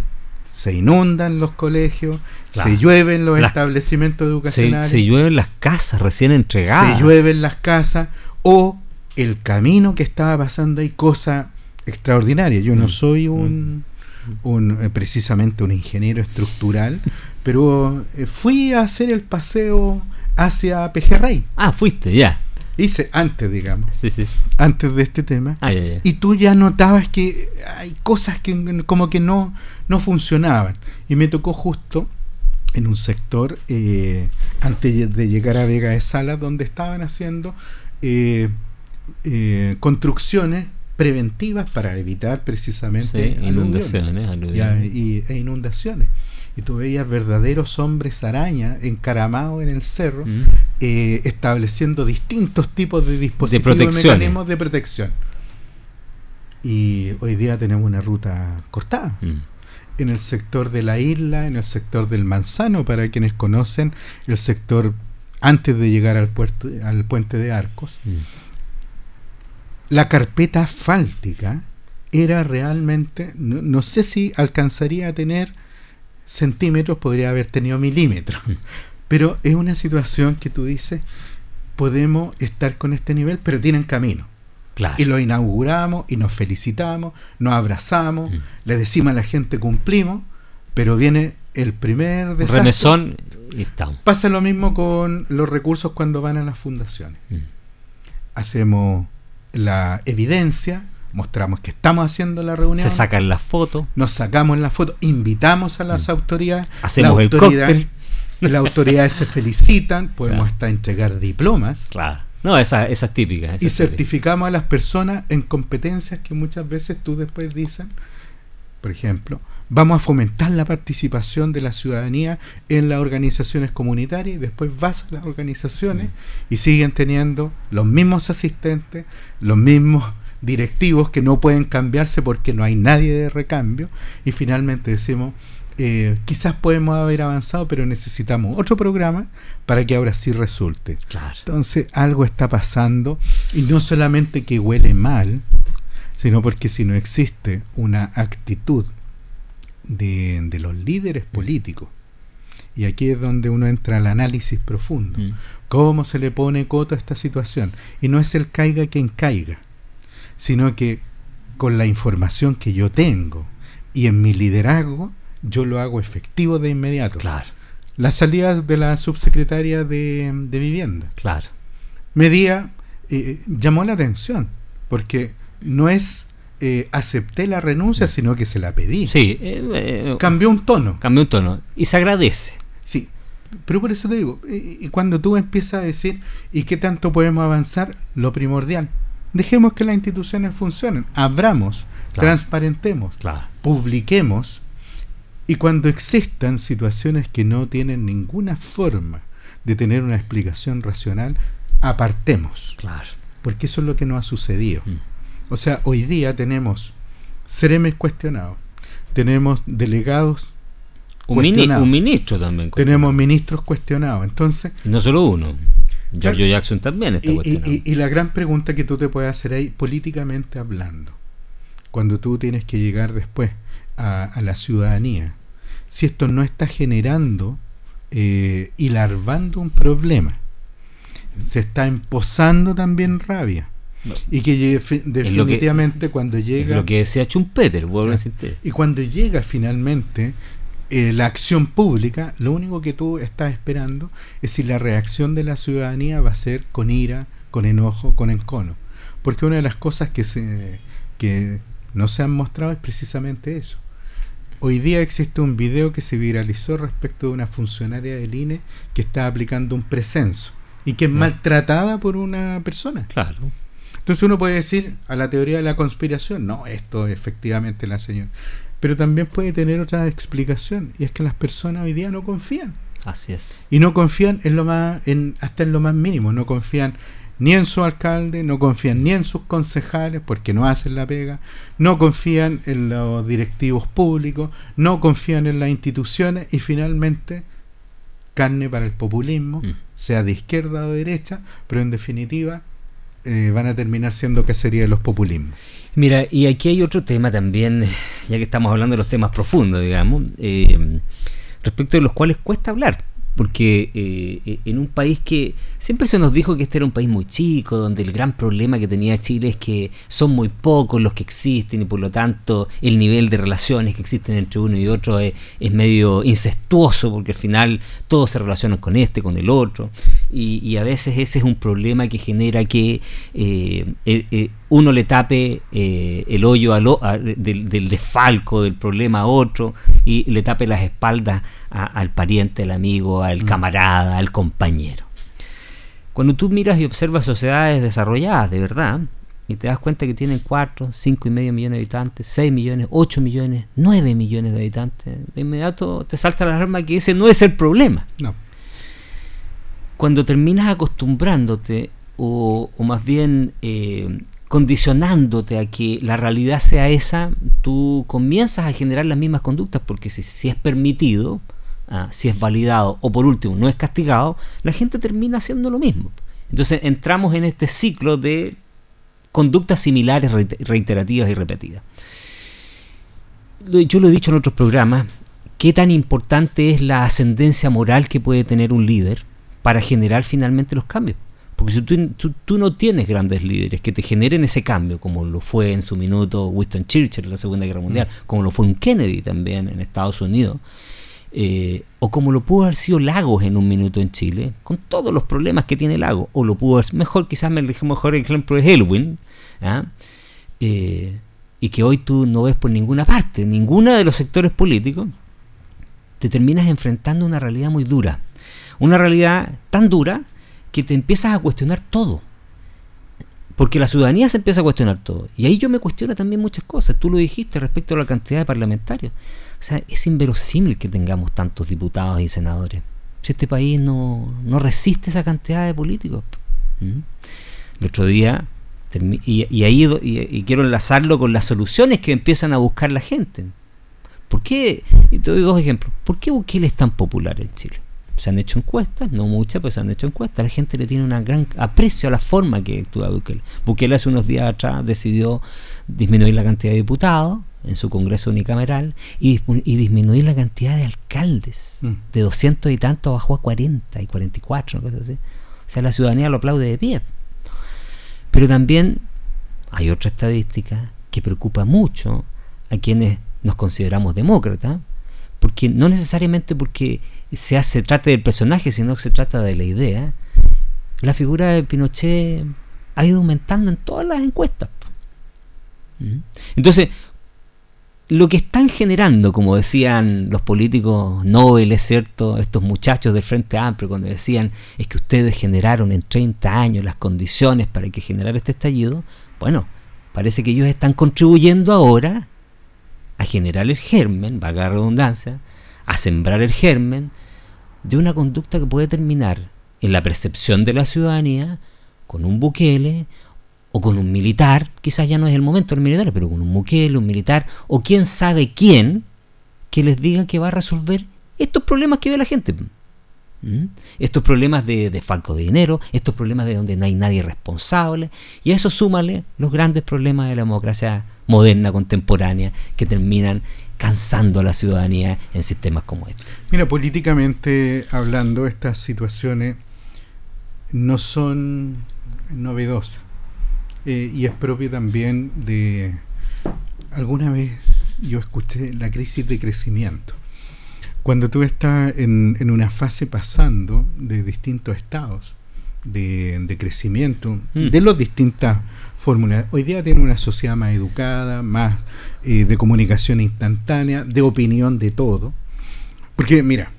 se inundan los colegios, se llueven los establecimientos educacionales. Se, llueven las casas recién entregadas. Se llueven las casas o el camino que estaba pasando hay cosa extraordinaria. Yo no mm, soy un, mm. un eh, precisamente un ingeniero estructural, pero eh, fui a hacer el paseo hacia Pejerrey. Ah, fuiste, ya. hice antes, digamos, Sí, sí. antes de este tema, Ah, ya, ya. y tú ya notabas que hay cosas que como que no, no funcionaban. Y me tocó justo en un sector, eh, antes de llegar a Vega de Sala, donde estaban haciendo eh, eh, construcciones preventivas para evitar precisamente Sí, inundaciones, y- e inundaciones. Y tú veías verdaderos hombres araña encaramados en el cerro, Mm. eh, estableciendo distintos tipos de dispositivos y protecciones. mecanismos de protección. Y hoy día tenemos una ruta cortada Mm. en el sector de la isla, en el sector del Manzano, para quienes conocen el sector antes de llegar al, puerto, al puente de Arcos. Mm. La carpeta asfáltica era realmente, no, no sé si alcanzaría a tener centímetros, podría haber tenido milímetros, Mm. pero es una situación que tú dices, podemos estar con este nivel, pero tienen camino. Claro. Y lo inauguramos y nos felicitamos, nos abrazamos, Mm. le decimos a la gente cumplimos, pero viene el primer desastre. remesón y estamos. Pasa lo mismo con los recursos cuando van a las fundaciones. Mm. Hacemos la evidencia, mostramos que estamos haciendo la reunión, Se sacan las fotos, nos sacamos la foto, invitamos a las autoridades, Mm. hacemos la el autoridad- cóctel. las autoridades se felicitan, podemos Claro. hasta entregar diplomas Claro. No, esa, esa es típica. esa y típica. certificamos a las personas en competencias que muchas veces tú después dicen, por ejemplo, vamos a fomentar la participación de la ciudadanía en las organizaciones comunitarias y después vas a las organizaciones y siguen teniendo los mismos asistentes, los mismos directivos que no pueden cambiarse porque no hay nadie de recambio y finalmente decimos eh, quizás podemos haber avanzado pero necesitamos otro programa para que ahora sí resulte Claro. entonces algo está pasando y no solamente que huele mal, sino porque si no existe una actitud de, de los líderes políticos, y aquí es donde uno entra al análisis profundo, Mm. cómo se le pone coto a esta situación, y no es el caiga quien caiga, sino que con la información que yo tengo y en mi liderazgo, yo lo hago efectivo de inmediato. Claro, La salida de la subsecretaria de, de vivienda. claro. Medía eh, llamó la atención, porque no es eh, acepté la renuncia, sino que se la pedí. Sí, eh, eh, Cambió un tono. cambió un tono. Y se agradece. Sí, pero por eso te digo, y cuando tú empiezas a decir, ¿y qué tanto podemos avanzar? Lo primordial. Dejemos que las instituciones funcionen, abramos, Claro. transparentemos, Claro. publiquemos, y cuando existan situaciones que no tienen ninguna forma de tener una explicación racional, apartemos. Claro. porque eso es lo que nos ha sucedido. Mm. O sea, hoy día tenemos seremes cuestionados, tenemos delegados, Un, mini- un ministro también. tenemos ministros cuestionados. Entonces, no solo uno. Giorgio. Jackson también está y, y- la gran pregunta que tú te puedes hacer ahí, políticamente hablando, cuando tú tienes que llegar después a, a la ciudadanía, si esto no está generando eh, y larvando un problema, se está emposando también rabia. No. Y que llegue que- definitivamente cuando llega lo que decía Schumpeter, vuelvo a insistir. Y cuando llega finalmente eh, la acción pública, lo único que tú estás esperando es si la reacción de la ciudadanía va a ser con ira, con enojo, con encono. Porque una de las cosas que, se, que no se han mostrado es precisamente eso. Hoy día existe un video que se viralizó respecto de una funcionaria del INE que está aplicando un precenso y que es maltratada por una persona. Claro. Entonces uno puede decir a la teoría de la conspiración, no, esto efectivamente la señora. Pero también puede tener otra explicación, y es que las personas hoy día no confían. Así es. Y no confían en lo más, en, hasta en lo más mínimo, no confían ni en su alcalde, no confían ni en sus concejales porque no hacen la pega, no confían en los directivos públicos, no confían en las instituciones y finalmente carne para el populismo, Mm. sea de izquierda o de derecha, pero en definitiva eh, van a terminar siendo cacería de los populismos. Mira, y aquí hay otro tema también, ya que estamos hablando de los temas profundos, digamos, eh, respecto de los cuales cuesta hablar. Porque eh, en un país que siempre se nos dijo que este era un país muy chico, donde el gran problema que tenía Chile es que son muy pocos los que existen y por lo tanto el nivel de relaciones que existen entre uno y otro es, es medio incestuoso porque al final todos se relacionan con este, con el otro. Y, a veces ese es un problema que genera que eh, eh, eh, uno le tape el hoyo del, desfalco del problema a otro y le tape las espaldas al pariente, al amigo, al mm. camarada, al compañero. Cuando tú miras y observas sociedades desarrolladas de verdad, y te das cuenta que tienen 4, 5 y medio millones de habitantes, 6 millones, 8 millones, 9 millones de habitantes, de inmediato te salta la alarma que ese no es el problema. No cuando terminas acostumbrándote o, más bien eh, condicionándote a que la realidad sea esa, tú comienzas a generar las mismas conductas, porque si, es permitido, ah, si es validado o por último no es castigado, la gente termina haciendo lo mismo. Entonces entramos en este ciclo de conductas similares, reiterativas y repetidas. Yo lo he dicho en otros programas, qué tan importante es la ascendencia moral que puede tener un líder para generar finalmente los cambios. Porque si tú, no tienes grandes líderes que te generen ese cambio, como lo fue en su minuto Winston Churchill en la Segunda Guerra Mundial, mm. como lo fue un Kennedy también en Estados Unidos, eh, o como lo pudo haber sido Lagos en un minuto en Chile, con todos los problemas que tiene Lagos, o lo pudo haber, mejor, quizás me mejor ejemplo es Elwin, ¿ah? eh, y que hoy tú no ves por ninguna parte, ninguna de los sectores políticos, te terminas enfrentando a una realidad muy dura una realidad tan dura que te empiezas a cuestionar todo. Porque la ciudadanía se empieza a cuestionar todo. Y ahí yo me cuestiono también muchas cosas. Tú lo dijiste respecto a la cantidad de parlamentarios. O sea, es inverosímil que tengamos tantos diputados y senadores. Si este país no, resiste esa cantidad de políticos. ¿Mm? El otro día, y, ahí y, quiero enlazarlo con las soluciones que empiezan a buscar la gente. ¿Por qué? Y te doy dos ejemplos. ¿Por qué Bukele es tan popular en Chile? Se han hecho encuestas, no muchas, pero se han hecho encuestas. La gente le tiene un gran aprecio a la forma que actúa Bukele. Bukele hace unos días atrás decidió disminuir la cantidad de diputados en su Congreso unicameral y, disminuir la cantidad de alcaldes. Mm. De 200 y tanto bajó a 40 y 44, cosas así. O sea, la ciudadanía lo aplaude de pie. Pero también hay otra estadística que preocupa mucho a quienes nos consideramos demócratas, porque no necesariamente porque se hace, trata del personaje, sino que se trata de la idea, la figura de Pinochet ha ido aumentando en todas las encuestas. ¿Mm? Entonces, lo que están generando, como decían los políticos nobles, ¿cierto? Estos muchachos del Frente Amplio, cuando decían es que ustedes generaron en 30 años las condiciones para que generara este estallido, bueno, parece que ellos están contribuyendo ahora a generar el germen, valga redundancia, a sembrar el germen de una conducta que puede terminar en la percepción de la ciudadanía con un buquele o con un militar, quizás ya no es el momento del militar, pero con un buquele, un militar, o quién sabe quién, que les diga que va a resolver estos problemas que ve la gente. ¿Mm? Estos problemas de, de falco de dinero, estos problemas de donde no hay nadie responsable, y a eso súmale los grandes problemas de la democracia moderna, contemporánea, que terminan cansando a la ciudadanía en sistemas como este. Mira, políticamente hablando, estas situaciones no son novedosas eh, y es propio también de... Alguna vez yo escuché la crisis de crecimiento. Cuando tú estás en, en una fase pasando de distintos estados de, de crecimiento, mm. de las distintas hoy día tiene una sociedad más educada, más eh, de comunicación instantánea, de opinión de todo. Porque, mira,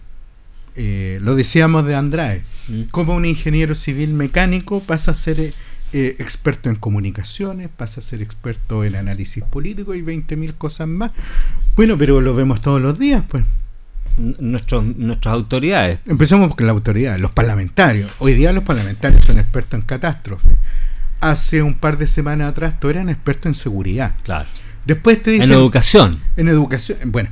eh, lo decíamos de Andrade, mm. como un ingeniero civil mecánico pasa a ser eh, experto en comunicaciones, pasa a ser experto en análisis político y 20.000 cosas más. Bueno, pero lo vemos todos los días, pues. Nuestros, nuestras autoridades. Empecemos con la autoridad, los parlamentarios. Hoy día los parlamentarios son expertos en catástrofe. Hace un par de semanas atrás todos eran expertos en seguridad. Claro. Después te dicen... En educación. En educación. Bueno,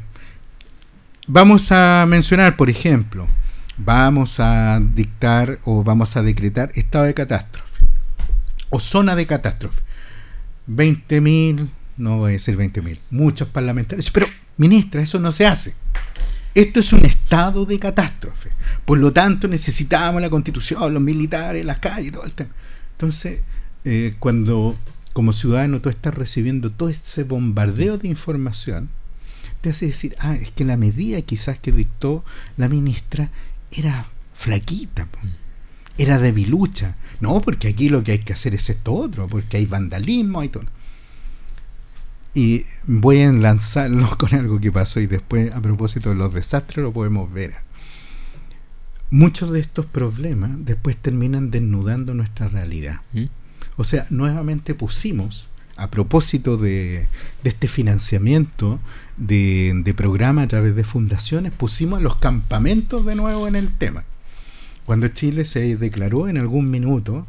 vamos a mencionar, por ejemplo, vamos a dictar o vamos a decretar estado de catástrofe o zona de catástrofe. 20.000, no voy a decir 20.000, muchos parlamentarios, pero ministra, eso no se hace. Esto es un estado de catástrofe. Por lo tanto, necesitamos la constitución, los militares, las calles, todo el tema. Entonces, eh, cuando como ciudadano tú estás recibiendo todo ese bombardeo de información, te hace decir, ah, es que la medida quizás que dictó la ministra era flaquita. era debilucha. No, porque aquí lo que hay que hacer es esto otro, porque hay vandalismo, hay todo. Y voy a enlazarlo con algo que pasó y después, a propósito de los desastres, lo podemos ver. Muchos de estos problemas después terminan desnudando nuestra realidad. ¿Mm? O sea, nuevamente pusimos, a propósito de, de este financiamiento de, de programa a través de fundaciones, pusimos los campamentos de nuevo en el tema. Cuando Chile se declaró en algún minuto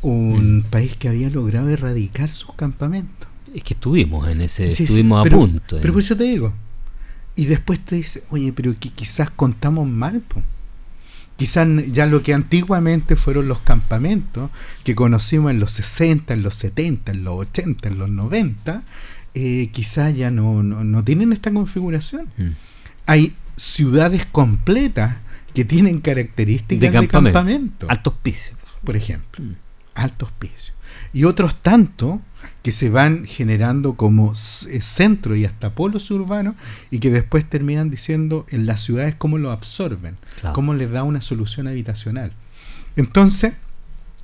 un Mm. país que había logrado erradicar sus campamentos. Es que estuvimos en ese, Sí, sí, estuvimos a punto. Pero por eso te digo. Y después te dice, oye, pero que quizás contamos mal, po. Quizás ya lo que antiguamente fueron los campamentos que conocimos en los 60, en los 70, en los 80, en los 90, eh, quizás ya no, no, no tienen esta configuración. Mm. Hay ciudades completas que tienen características de campamento, Altos pisos. por ejemplo Mm. altos pisos. Y otros tanto que se van generando como eh, centro y hasta polos urbanos y que después terminan diciendo en las ciudades cómo lo absorben, Claro. cómo les da una solución habitacional. Entonces,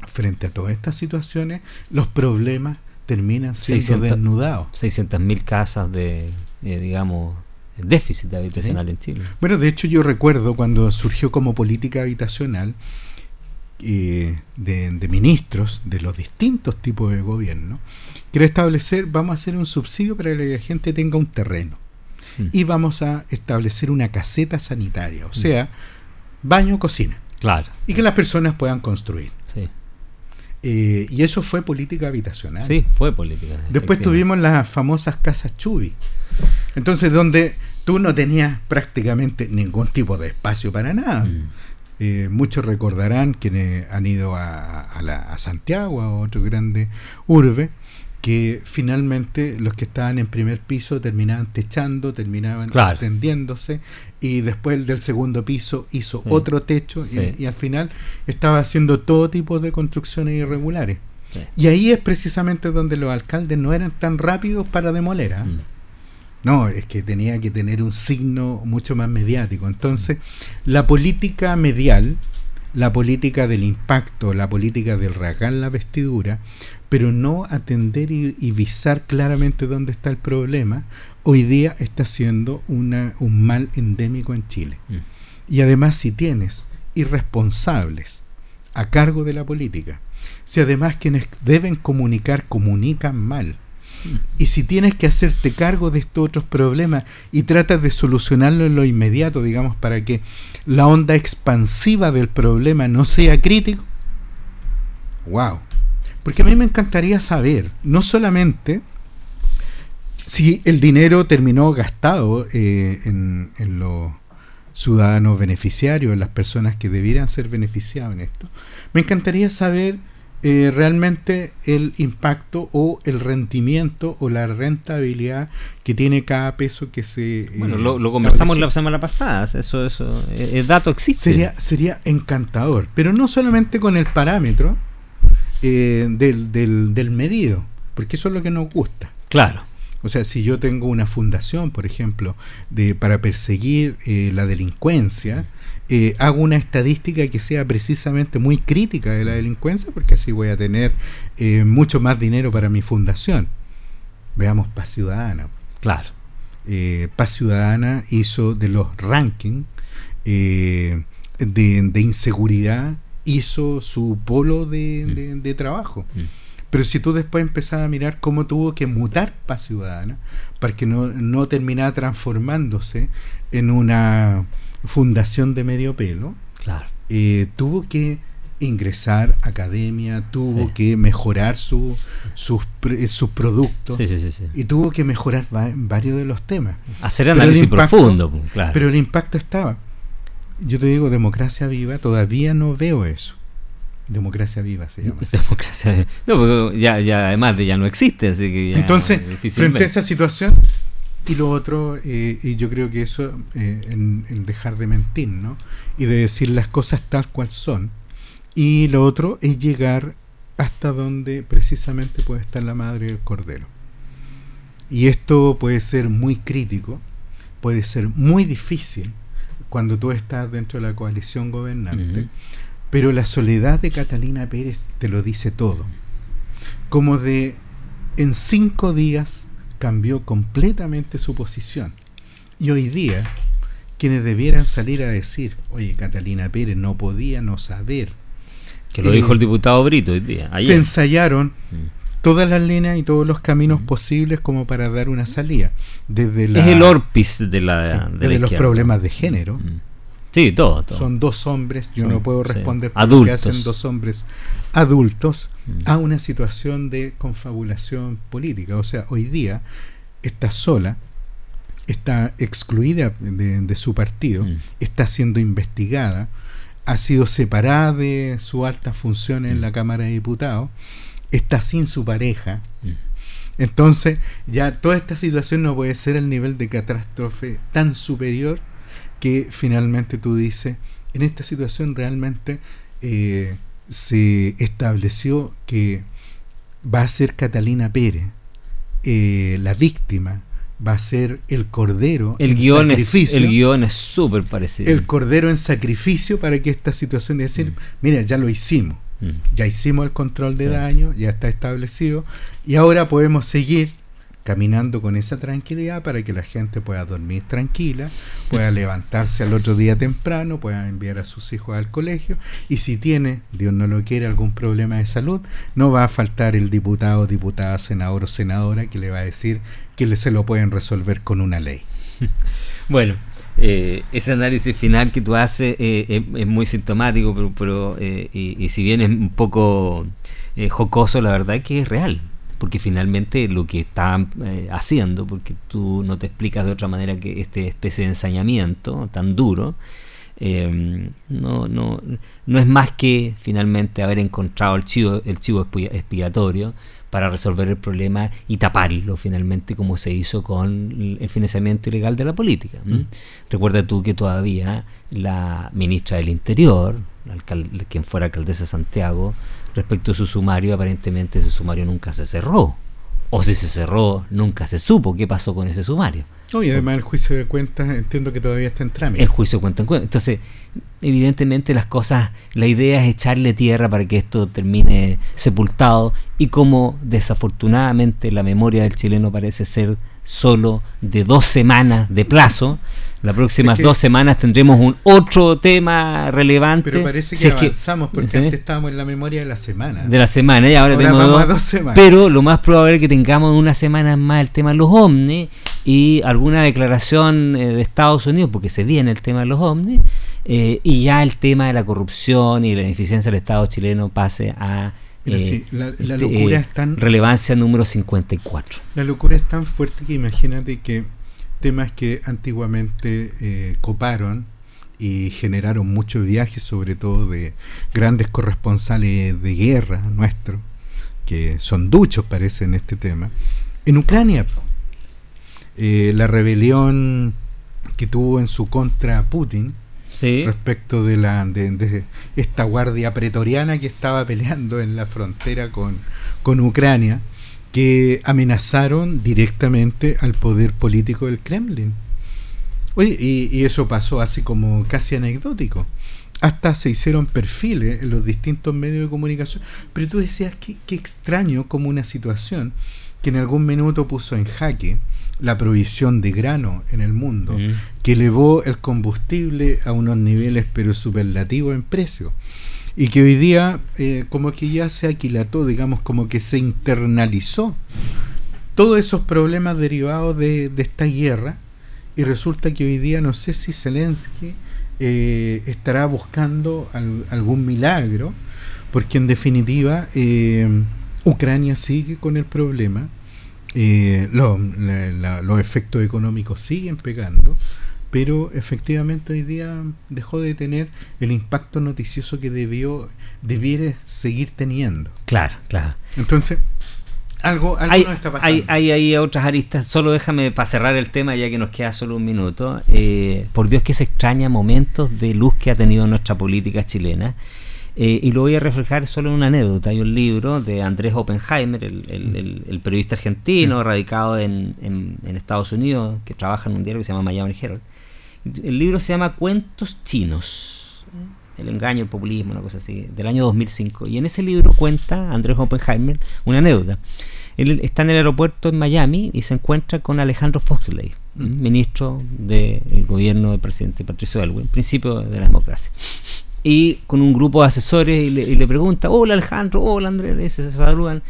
frente a todas estas situaciones, los problemas terminan siendo 600. desnudados. 600.000 casas de, eh, digamos, déficit habitacional en Chile. Bueno, de hecho yo recuerdo cuando surgió como política habitacional eh, de, de ministros de los distintos tipos de gobierno, quiero establecer, vamos a hacer un subsidio para que la gente tenga un terreno Mm. y vamos a establecer una caseta sanitaria, o sea, baño, cocina, Claro. y que las personas puedan construir. Sí. Eh, y eso fue política habitacional. Sí, fue política. Después tuvimos las famosas casas Chubi. Entonces, donde tú no tenías prácticamente ningún tipo de espacio para nada. Mm. Eh, muchos recordarán quienes han ido a, a la- a Santiago, a otro grande urbe, que finalmente los que estaban en primer piso terminaban techando, terminaban Claro. extendiéndose, y después el del segundo piso hizo Sí. otro techo, y- Sí. y, al final estaba haciendo todo tipo de construcciones irregulares. Sí. Y ahí es precisamente donde los alcaldes no eran tan rápidos para demoler. ¿ah? Mm. No, es que tenía que tener un signo mucho más mediático. Entonces, la política medial, la política del impacto, la política del rasgar la vestidura, pero no atender y, y visar claramente dónde está el problema, hoy día está siendo una, un mal endémico en Chile. Mm. Y además, si tienes irresponsables a cargo de la política, si además quienes deben comunicar comunican mal, y si tienes que hacerte cargo de estos otros problemas y tratas de solucionarlo en lo inmediato, digamos, para que la onda expansiva del problema no sea crítico, wow. Porque a mí me encantaría saber, no solamente si el dinero terminó gastado eh, en, en los ciudadanos beneficiarios, en las personas que debieran ser beneficiados en esto, me encantaría saber eh, realmente el impacto o el rendimiento o la rentabilidad que tiene cada peso que se... eh, Bueno, lo, lo conversamos la semana pasada. Eso, eso, eh, el dato existe. Sería, sería encantador, pero no solamente con el parámetro eh, del, del, del medido, porque eso es lo que nos gusta. Claro. O sea, si yo tengo una fundación, por ejemplo, de para perseguir eh, la delincuencia, eh, hago una estadística que sea precisamente muy crítica de la delincuencia, porque así voy a tener eh, mucho más dinero para mi fundación. Veamos Paz Ciudadana. Claro. Eh, Paz Ciudadana hizo de los rankings de, de inseguridad, hizo su polo de, Mm. de- de trabajo. Mm. Pero si tú después empezás a mirar cómo tuvo que mutar Paz Ciudadana para que no, no terminara transformándose en una fundación de medio pelo, Claro. eh, tuvo que ingresar a academia, tuvo Sí. que mejorar su, sus, eh, sus productos Sí, sí, y tuvo que mejorar va- varios de los temas. Hacer análisis impacto- profundo. pues, Claro. Pero el impacto estaba. Yo te digo, democracia viva, todavía no veo eso. Democracia viva se llama. Democracia. No, porque ya, ya, además de ya no existe, así que ya Entonces, frente a esa situación, y lo otro, eh, y yo creo que eso, eh, en, en dejar de mentir, ¿no? Y de decir las cosas tal cual son. Y lo otro es llegar hasta donde precisamente puede estar la madre del cordero. Y esto puede ser muy crítico, puede ser muy difícil cuando tú estás dentro de la coalición gobernante. Pero la soledad de Catalina Pérez te lo dice todo. Como de en cinco días cambió completamente su posición. Y hoy día, quienes debieran salir a decir, oye, Catalina Pérez no podía no saber. Que lo dijo el diputado Brito hoy día. Se ensayaron mm. todas las líneas y todos los caminos mm. posibles como para dar una salida. Desde es el orpis de la. de los problemas de género. Mm. Sí, todo, Son dos hombres, yo no puedo responder por adultos. hacen dos hombres adultos a una situación de confabulación política. O sea, hoy día está sola, está excluida de, su partido, mm. está siendo investigada, ha sido separada de su alta función en mm. la Cámara de Diputados, está sin su pareja. Mm. Entonces, ya toda esta situación no puede ser el nivel de catástrofe tan superior que finalmente tú dices, en esta situación realmente eh, se estableció que va a ser Catalina Pérez eh, la víctima, va a ser el cordero el guion sacrificio. Es, el guion es súper parecido. El cordero en sacrificio para que esta situación de decir, mm. mira, ya lo hicimos, mm. ya hicimos el control de daño, ya está establecido, y ahora podemos seguir caminando con esa tranquilidad para que la gente pueda dormir tranquila, pueda levantarse al otro día temprano, pueda enviar a sus hijos al colegio y si tiene, Dios no lo quiere, algún problema de salud, no va a faltar el diputado, diputada, senador o senadora que le va a decir que se lo pueden resolver con una ley. Bueno, eh, ese análisis final que tú haces eh, es, muy sintomático, pero, pero eh, y, y, si bien es un poco jocoso, la verdad es que es real porque finalmente lo que están eh, haciendo, porque tú no te explicas de otra manera que este especie de ensañamiento tan duro, eh, no, no, no es más que finalmente haber encontrado el chivo, el chivo expiatorio para resolver el problema y taparlo finalmente como se hizo con el financiamiento ilegal de la política. Mm. Recuerda tú que todavía la ministra del Interior, quien fuera alcaldesa de Santiago, respecto a su sumario, aparentemente ese sumario nunca se cerró. O si se cerró, nunca se supo qué pasó con ese sumario. y además el juicio de cuentas entiendo que todavía está en trámite. El juicio de cuentas en cuenta. Entonces, evidentemente las cosas, la idea es echarle tierra para que esto termine sepultado y como desafortunadamente la memoria del chileno parece ser solo de dos semanas de plazo, las próximas dos semanas tendremos un otro tema relevante. Pero parece que avanzamos, porque antes estábamos en la memoria de la semana. De la semana, y ahora, tenemos dos, semanas. Pero lo más probable es que tengamos una semana más el tema de los ovnis y alguna declaración eh, de Estados Unidos, porque se viene el tema de los ovnis, eh, y ya el tema de la corrupción y la ineficiencia del Estado chileno pase a... Eh, la, este, locura es tan, relevancia número 54. La locura es tan fuerte que imagínate que temas que antiguamente eh, coparon y generaron muchos viajes, sobre todo de grandes corresponsales de guerra nuestros, que son duchos parece en este tema, en Ucrania. Eh, la rebelión que tuvo en su contra Putin, respecto de la de, esta guardia pretoriana que estaba peleando en la frontera con, con Ucrania, que amenazaron directamente al poder político del Kremlin. Oye, y, eso pasó así como casi anecdótico. Hasta se hicieron perfiles en los distintos medios de comunicación. Pero tú decías que, extraño como una situación que en algún minuto puso en jaque la provisión de grano en el mundo, que elevó el combustible a unos niveles pero superlativos en precio y que hoy día eh, como que ya se aquilató, digamos, como que se internalizó todos esos problemas derivados de, esta guerra y resulta que hoy día no sé si Zelensky eh, estará buscando algún milagro, porque en definitiva eh, Ucrania sigue con el problema, los efectos económicos siguen pegando, pero efectivamente hoy día dejó de tener el impacto noticioso que debió debiera seguir teniendo. Claro, claro. Entonces, algo, algo hay, no está pasando. Hay, hay, otras aristas. Solo déjame para cerrar el tema, ya que nos queda solo un minuto. Eh, por Dios que se extraña momentos de luz que ha tenido nuestra política chilena. Eh, y lo voy a reflejar solo en una anécdota. Hay un libro de Andrés Oppenheimer, el, el, periodista argentino, radicado en, en, en, Estados Unidos, que trabaja en un diario que se llama Miami Herald el libro se llama Cuentos Chinos. El engaño, el populismo, una cosa así, del año 2005. Y en ese libro cuenta Andrés Oppenheimer una anécdota. Él está en el aeropuerto en Miami y se encuentra con Alejandro Foxley, mm. ministro del gobierno del presidente Patricio Elwin, principio de la democracia. Y con un grupo de asesores y le, pregunta, hola Alejandro, hola Andrés, se saludan.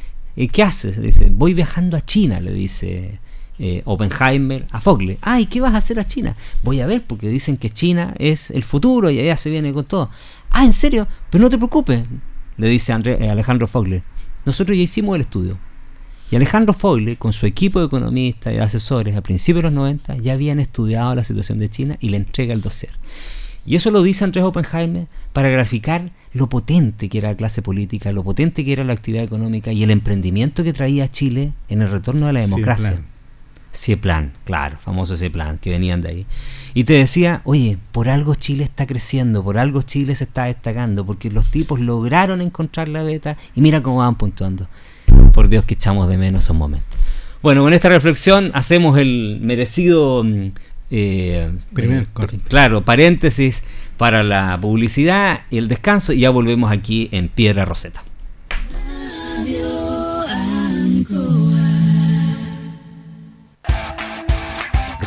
¿Qué haces? Dice, voy viajando a China, le dice eh, Oppenheimer a Foxley. Ay, ¿qué vas a hacer a China? Voy a ver porque dicen que China es el futuro y allá se viene con todo. Ah, ¿en serio? Pero no te preocupes, le dice eh, Alejandro Foxley. Nosotros ya hicimos el estudio. Y Alejandro Foyle, con su equipo de economistas y asesores a principios de los 90, ya habían estudiado la situación de China y le entrega el dossier. Y eso lo dice Andrés Oppenheimer para graficar lo potente que era la clase política, lo potente que era la actividad económica y el emprendimiento que traía Chile en el retorno a la democracia. Cieplan, claro, famoso Cieplan, que venían de ahí. Y te decía, oye, por algo Chile está creciendo, por algo Chile se está destacando, porque los tipos lograron encontrar la beta y mira cómo van puntuando por Dios que echamos de menos esos momentos. Bueno, con esta reflexión hacemos el merecido mm, eh, Primer eh, claro, paréntesis para la publicidad y el descanso y ya volvemos aquí en Piedra Roseta.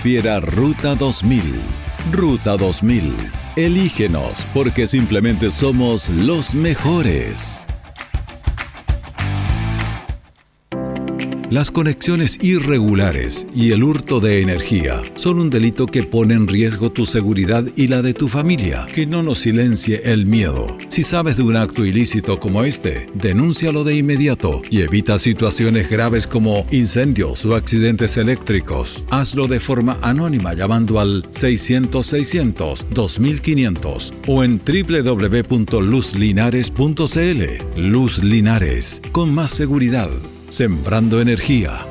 Prefiera Ruta 2000. Ruta 2000. Elígenos porque simplemente somos los mejores. Las conexiones irregulares y el hurto de energía son un delito que pone en riesgo tu seguridad y la de tu familia. Que no nos silencie el miedo. Si sabes de un acto ilícito como este, denúncialo de inmediato y evita situaciones graves como incendios o accidentes eléctricos. Hazlo de forma anónima llamando al 600-600-2500 o en www.luzlinares.cl. Luz Linares, con más seguridad. Sembrando energía.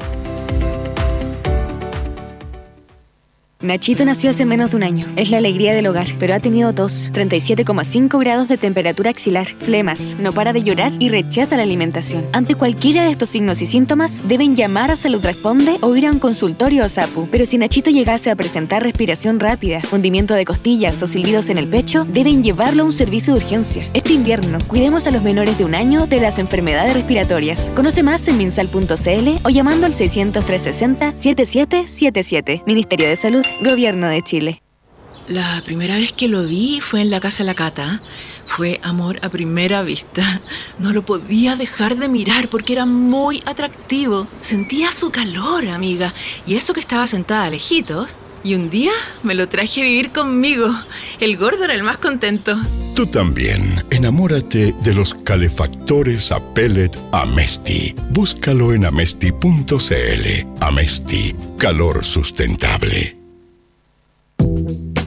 Nachito nació hace menos de un año. Es la alegría del hogar, pero ha tenido tos, 37,5 grados de temperatura axilar, flemas, no para de llorar y rechaza la alimentación. Ante cualquiera de estos signos y síntomas, deben llamar a Salud Responde o ir a un consultorio o SAPU. Pero si Nachito llegase a presentar respiración rápida, hundimiento de costillas o silbidos en el pecho, deben llevarlo a un servicio de urgencia. Este invierno, cuidemos a los menores de un año de las enfermedades respiratorias. Conoce más en minsal.cl o llamando al 600 360 7777. Ministerio de Salud Gobierno de Chile. La primera vez que lo vi fue en la casa de la Cata. Fue amor a primera vista. No lo podía dejar de mirar porque era muy atractivo. Sentía su calor, amiga. Y eso que estaba sentada lejitos. Y un día me lo traje a vivir conmigo. El gordo era el más contento. Tú también. Enamórate de los calefactores a pellet Amesti. Búscalo en amesti.cl. Amesti. Calor sustentable.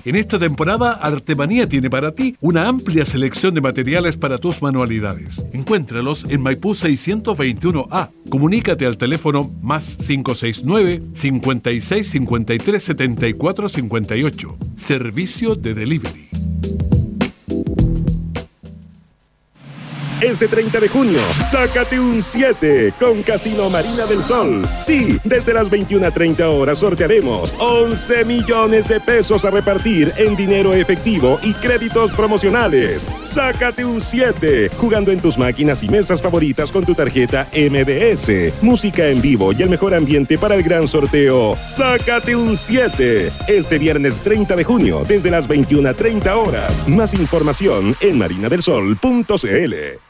En esta temporada, Artemanía tiene para ti una amplia selección de materiales para tus manualidades. Encuéntralos en Maipú 621A. Comunícate al teléfono más 569 56 53 74 58. Servicio de delivery. Este 30 de junio, sácate un 7 con Casino Marina del Sol. Sí, desde las 21.30 horas sortearemos 11 millones de pesos a repartir en dinero efectivo y créditos promocionales. Sácate un 7 jugando en tus máquinas y mesas favoritas con tu tarjeta MDS. Música en vivo y el mejor ambiente para el gran sorteo. Sácate un 7 este viernes 30 de junio desde las 21.30 horas. Más información en marinadelsol.cl.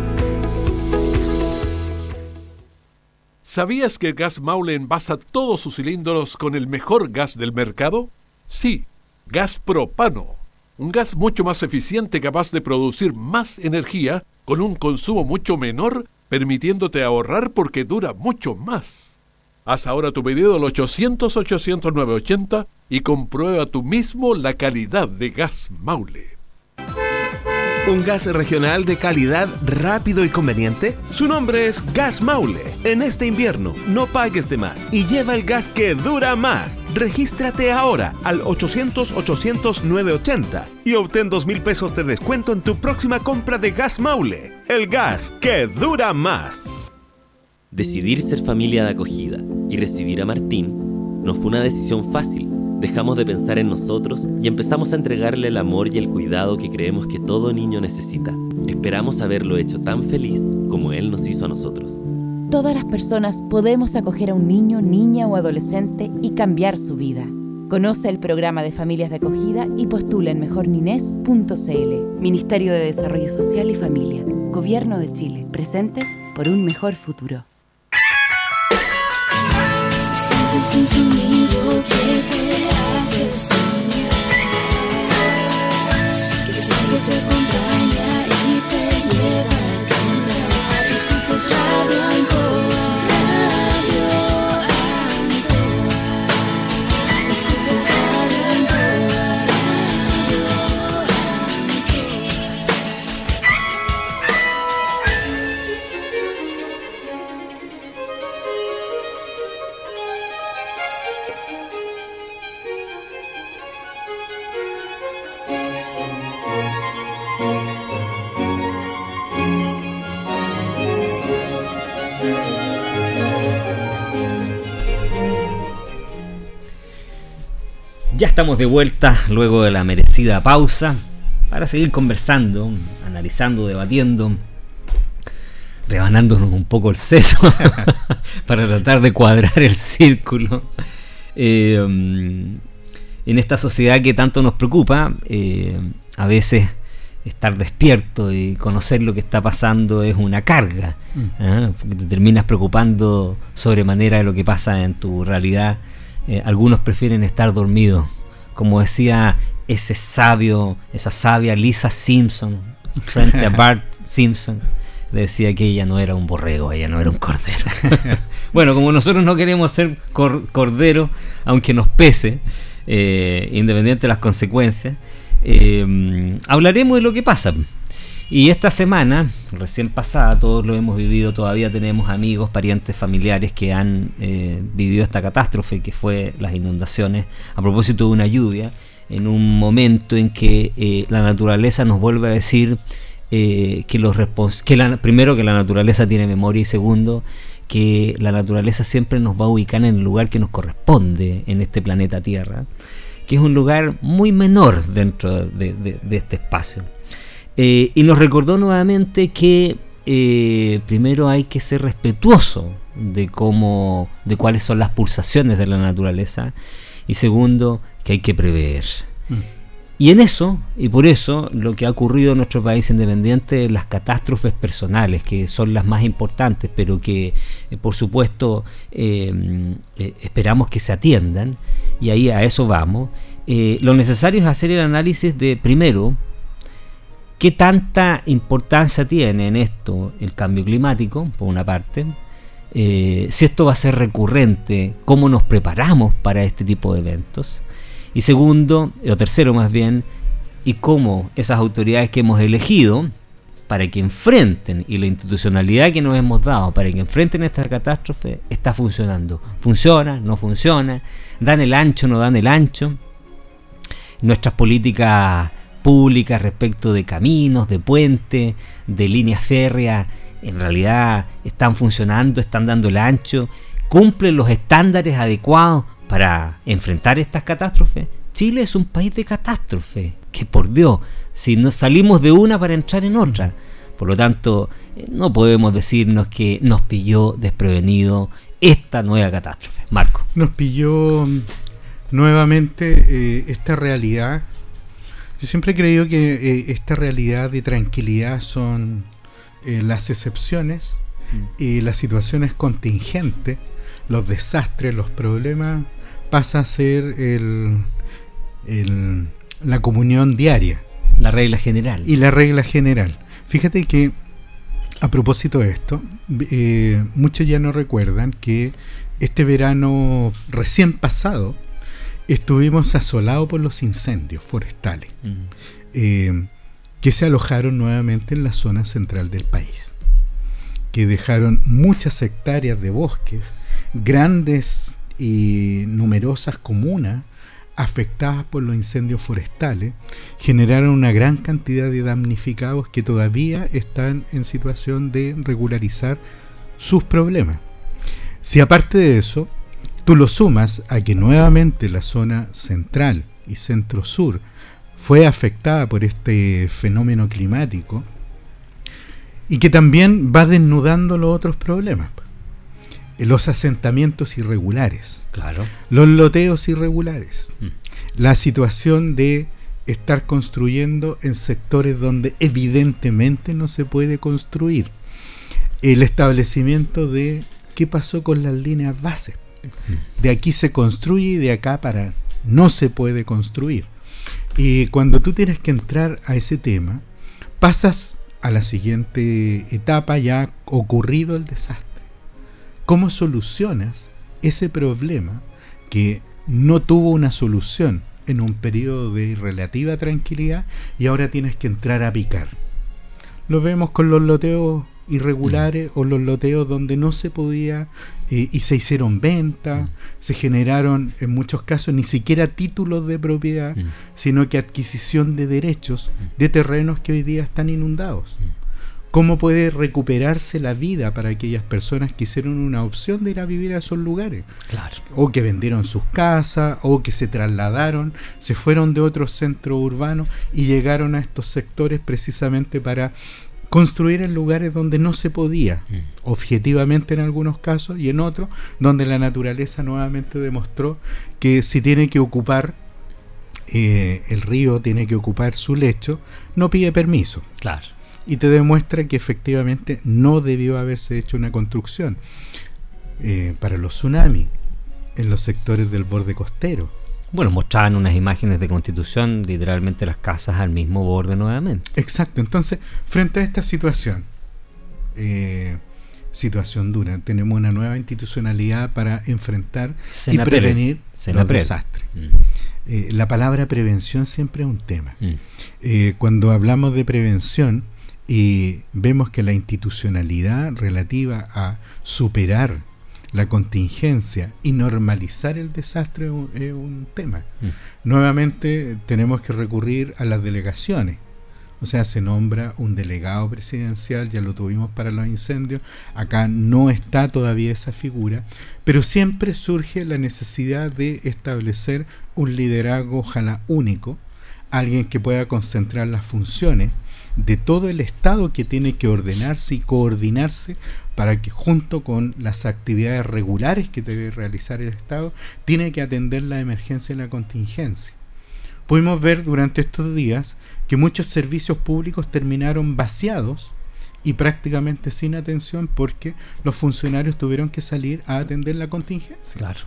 ¿Sabías que Gas Maule envasa todos sus cilindros con el mejor gas del mercado? Sí, gas propano. Un gas mucho más eficiente capaz de producir más energía con un consumo mucho menor, permitiéndote ahorrar porque dura mucho más. Haz ahora tu pedido al 800-800-980 y comprueba tú mismo la calidad de Gas Maule. Un gas regional de calidad rápido y conveniente. Su nombre es Gas Maule. En este invierno, no pagues de más y lleva el gas que dura más. Regístrate ahora al 800-800-980 y obtén 2 mil pesos de descuento en tu próxima compra de Gas Maule. El gas que dura más. Decidir ser familia de acogida y recibir a Martín no fue una decisión fácil dejamos de pensar en nosotros y empezamos a entregarle el amor y el cuidado que creemos que todo niño necesita. Esperamos haberlo hecho tan feliz como él nos hizo a nosotros. Todas las personas podemos acoger a un niño, niña o adolescente y cambiar su vida. Conoce el programa de familias de acogida y postula en mejornines.cl. Ministerio de Desarrollo Social y Familia. Gobierno de Chile. Presentes por un mejor futuro. Ya estamos de vuelta luego de la merecida pausa para seguir conversando, analizando, debatiendo, rebanándonos un poco el seso para tratar de cuadrar el círculo. Eh, en esta sociedad que tanto nos preocupa, eh, a veces estar despierto y conocer lo que está pasando es una carga. ¿eh? porque te terminas preocupando sobremanera de lo que pasa en tu realidad eh, algunos prefieren estar dormidos. Como decía ese sabio, esa sabia Lisa Simpson, frente a Bart Simpson, le decía que ella no era un borrego, ella no era un cordero. bueno, como nosotros no queremos ser cordero, aunque nos pese, eh, independiente de las consecuencias, eh, hablaremos de lo que pasa. Y esta semana, recién pasada, todos lo hemos vivido, todavía tenemos amigos, parientes, familiares que han eh, vivido esta catástrofe que fue las inundaciones a propósito de una lluvia, en un momento en que eh, la naturaleza nos vuelve a decir eh, que los que primero que la naturaleza tiene memoria y segundo que la naturaleza siempre nos va a ubicar en el lugar que nos corresponde en este planeta Tierra, que es un lugar muy menor dentro de este espacio. Eh, y nos recordó nuevamente que eh, primero hay que ser respetuoso de cómo, de cuáles son las pulsaciones de la naturaleza y segundo que hay que prever. Mm. Y en eso, y por eso, lo que ha ocurrido en nuestro país independiente, las catástrofes personales, que son las más importantes, pero que eh, por supuesto esperamos que se atiendan, y ahí a eso vamos, lo necesario es hacer el análisis de, primero, ¿Qué tanta importancia tiene en esto el cambio climático, por una parte? Eh, si esto va a ser recurrente, cómo nos preparamos para este tipo de eventos. Y segundo, o tercero más bien, y cómo esas autoridades que hemos elegido para que enfrenten, y la institucionalidad que nos hemos dado para que enfrenten esta catástrofe, está funcionando. ¿Funciona? ¿No funciona? ¿Dan el ancho? ¿No dan el ancho? Nuestras políticas públicas respecto de caminos, de puentes, de líneas férreas, en realidad están funcionando, están dando el ancho. cumple los estándares adecuados para enfrentar estas catástrofes. Chile es un país de catástrofe, que por Dios, si nos salimos de una para entrar en otra. Por lo tanto, eh, no podemos decirnos que nos pilló desprevenido esta nueva catástrofe. Marco. Nos pilló mm, nuevamente eh, esta realidad. Yo siempre he creído que eh, esta realidad de tranquilidad son las excepciones mm. y las situaciones contingentes, los desastres, los problemas, pasa a ser el, la comunión diaria. La regla general. Y la regla general. Fíjate que, a propósito de esto, eh, muchos ya no recuerdan que este verano recién pasado estuvimos asolados por los incendios forestales eh, que se alojaron nuevamente en la zona central del país, que dejaron muchas hectáreas de bosques, grandes y numerosas comunas afectadas por los incendios forestales generaron una gran cantidad de damnificados que todavía están en situación de regularizar sus problemas. Si aparte de eso, tú lo sumas a que nuevamente la zona central y centro-sur fue afectada por este fenómeno climático y que también va desnudando los otros problemas los asentamientos irregulares, claro. los loteos irregulares, mm. la situación de estar construyendo en sectores donde evidentemente no se puede construir, el establecimiento de qué pasó con las líneas base. De aquí se construye y de acá para no se puede construir. Y cuando tú tienes que entrar a ese tema, pasas a la siguiente etapa ya ocurrido el desastre. ¿Cómo solucionas ese problema que no tuvo una solución en un periodo de relativa tranquilidad y ahora tienes que entrar a picar? Lo vemos con los loteos irregulares mm. o los loteos donde no se podía eh, y se hicieron ventas, mm. se generaron en muchos casos ni siquiera títulos de propiedad, mm. sino que adquisición de derechos de terrenos que hoy día están inundados cómo puede recuperarse la vida para aquellas personas que hicieron una opción de ir a vivir a esos lugares. Claro. O que vendieron sus casas, o que se trasladaron, se fueron de otros centros urbanos y llegaron a estos sectores precisamente para construir en lugares donde no se podía, mm. objetivamente en algunos casos, y en otros donde la naturaleza nuevamente demostró que si tiene que ocupar eh, el río, tiene que ocupar su lecho, no pide permiso. Claro y te demuestra que efectivamente no debió haberse hecho una construcción eh, para los tsunamis en los sectores del borde costero. Bueno, mostraban unas imágenes de constitución, literalmente las casas al mismo borde nuevamente. Exacto, entonces, frente a esta situación, eh, situación dura, tenemos una nueva institucionalidad para enfrentar y prevenir los desastres. Mm. Eh, la palabra prevención siempre es un tema. Mm. cuando hablamos de prevención, y vemos que la institucionalidad relativa a superar la contingencia y normalizar el desastre es un, tema. Mm. Nuevamente tenemos que recurrir a las delegaciones. O sea, se nombra un delegado presidencial, ya lo tuvimos para los incendios, acá no está todavía esa figura, pero siempre surge la necesidad de establecer un liderazgo ojalá único, alguien que pueda concentrar las funciones de todo el Estado que tiene que ordenarse y coordinarse para que junto con las actividades regulares que debe realizar el Estado, tiene que atender la emergencia y la contingencia. Pudimos ver durante estos días que muchos servicios públicos terminaron vaciados y prácticamente sin atención porque los funcionarios tuvieron que salir a atender la contingencia. Claro.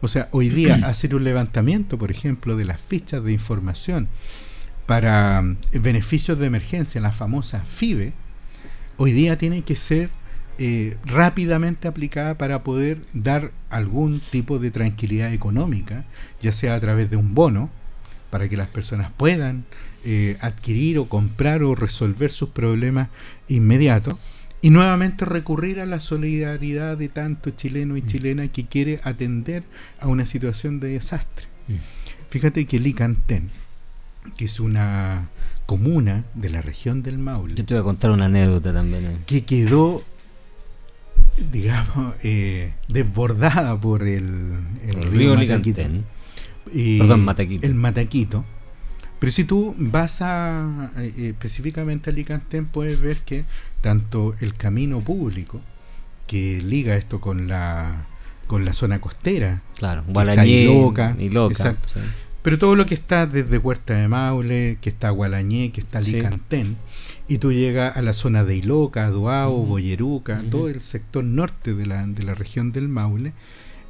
O sea, hoy día hacer un levantamiento, por ejemplo, de las fichas de información para mm, beneficios de emergencia, la famosa FIBE, hoy día tiene que ser eh, rápidamente aplicada para poder dar algún tipo de tranquilidad económica, ya sea a través de un bono, para que las personas puedan eh, adquirir o comprar o resolver sus problemas inmediatos, y nuevamente recurrir a la solidaridad de tanto chileno y mm. chilena que quiere atender a una situación de desastre. Mm. Fíjate que Licantén, que es una comuna de la región del Maule. Yo te voy a contar una anécdota también. Eh. Que quedó digamos, eh, desbordada por el, el El río, Mataquito. Perdón, Mataquito. El Mataquito. Pero si tú vas a eh, específicamente a Licantén, puedes ver que tanto el camino público que liga esto con la con la zona costera, Claro, Gualañé Iloca, y Loca. exacto. sí. Pero todo lo que está desde Huerta de Maule, que está Gualañé, que está Sí. Y tú llegas a la zona de Iloca, Duao, Ujú. Boyeruca, todo el sector norte de la, de la región del Maule,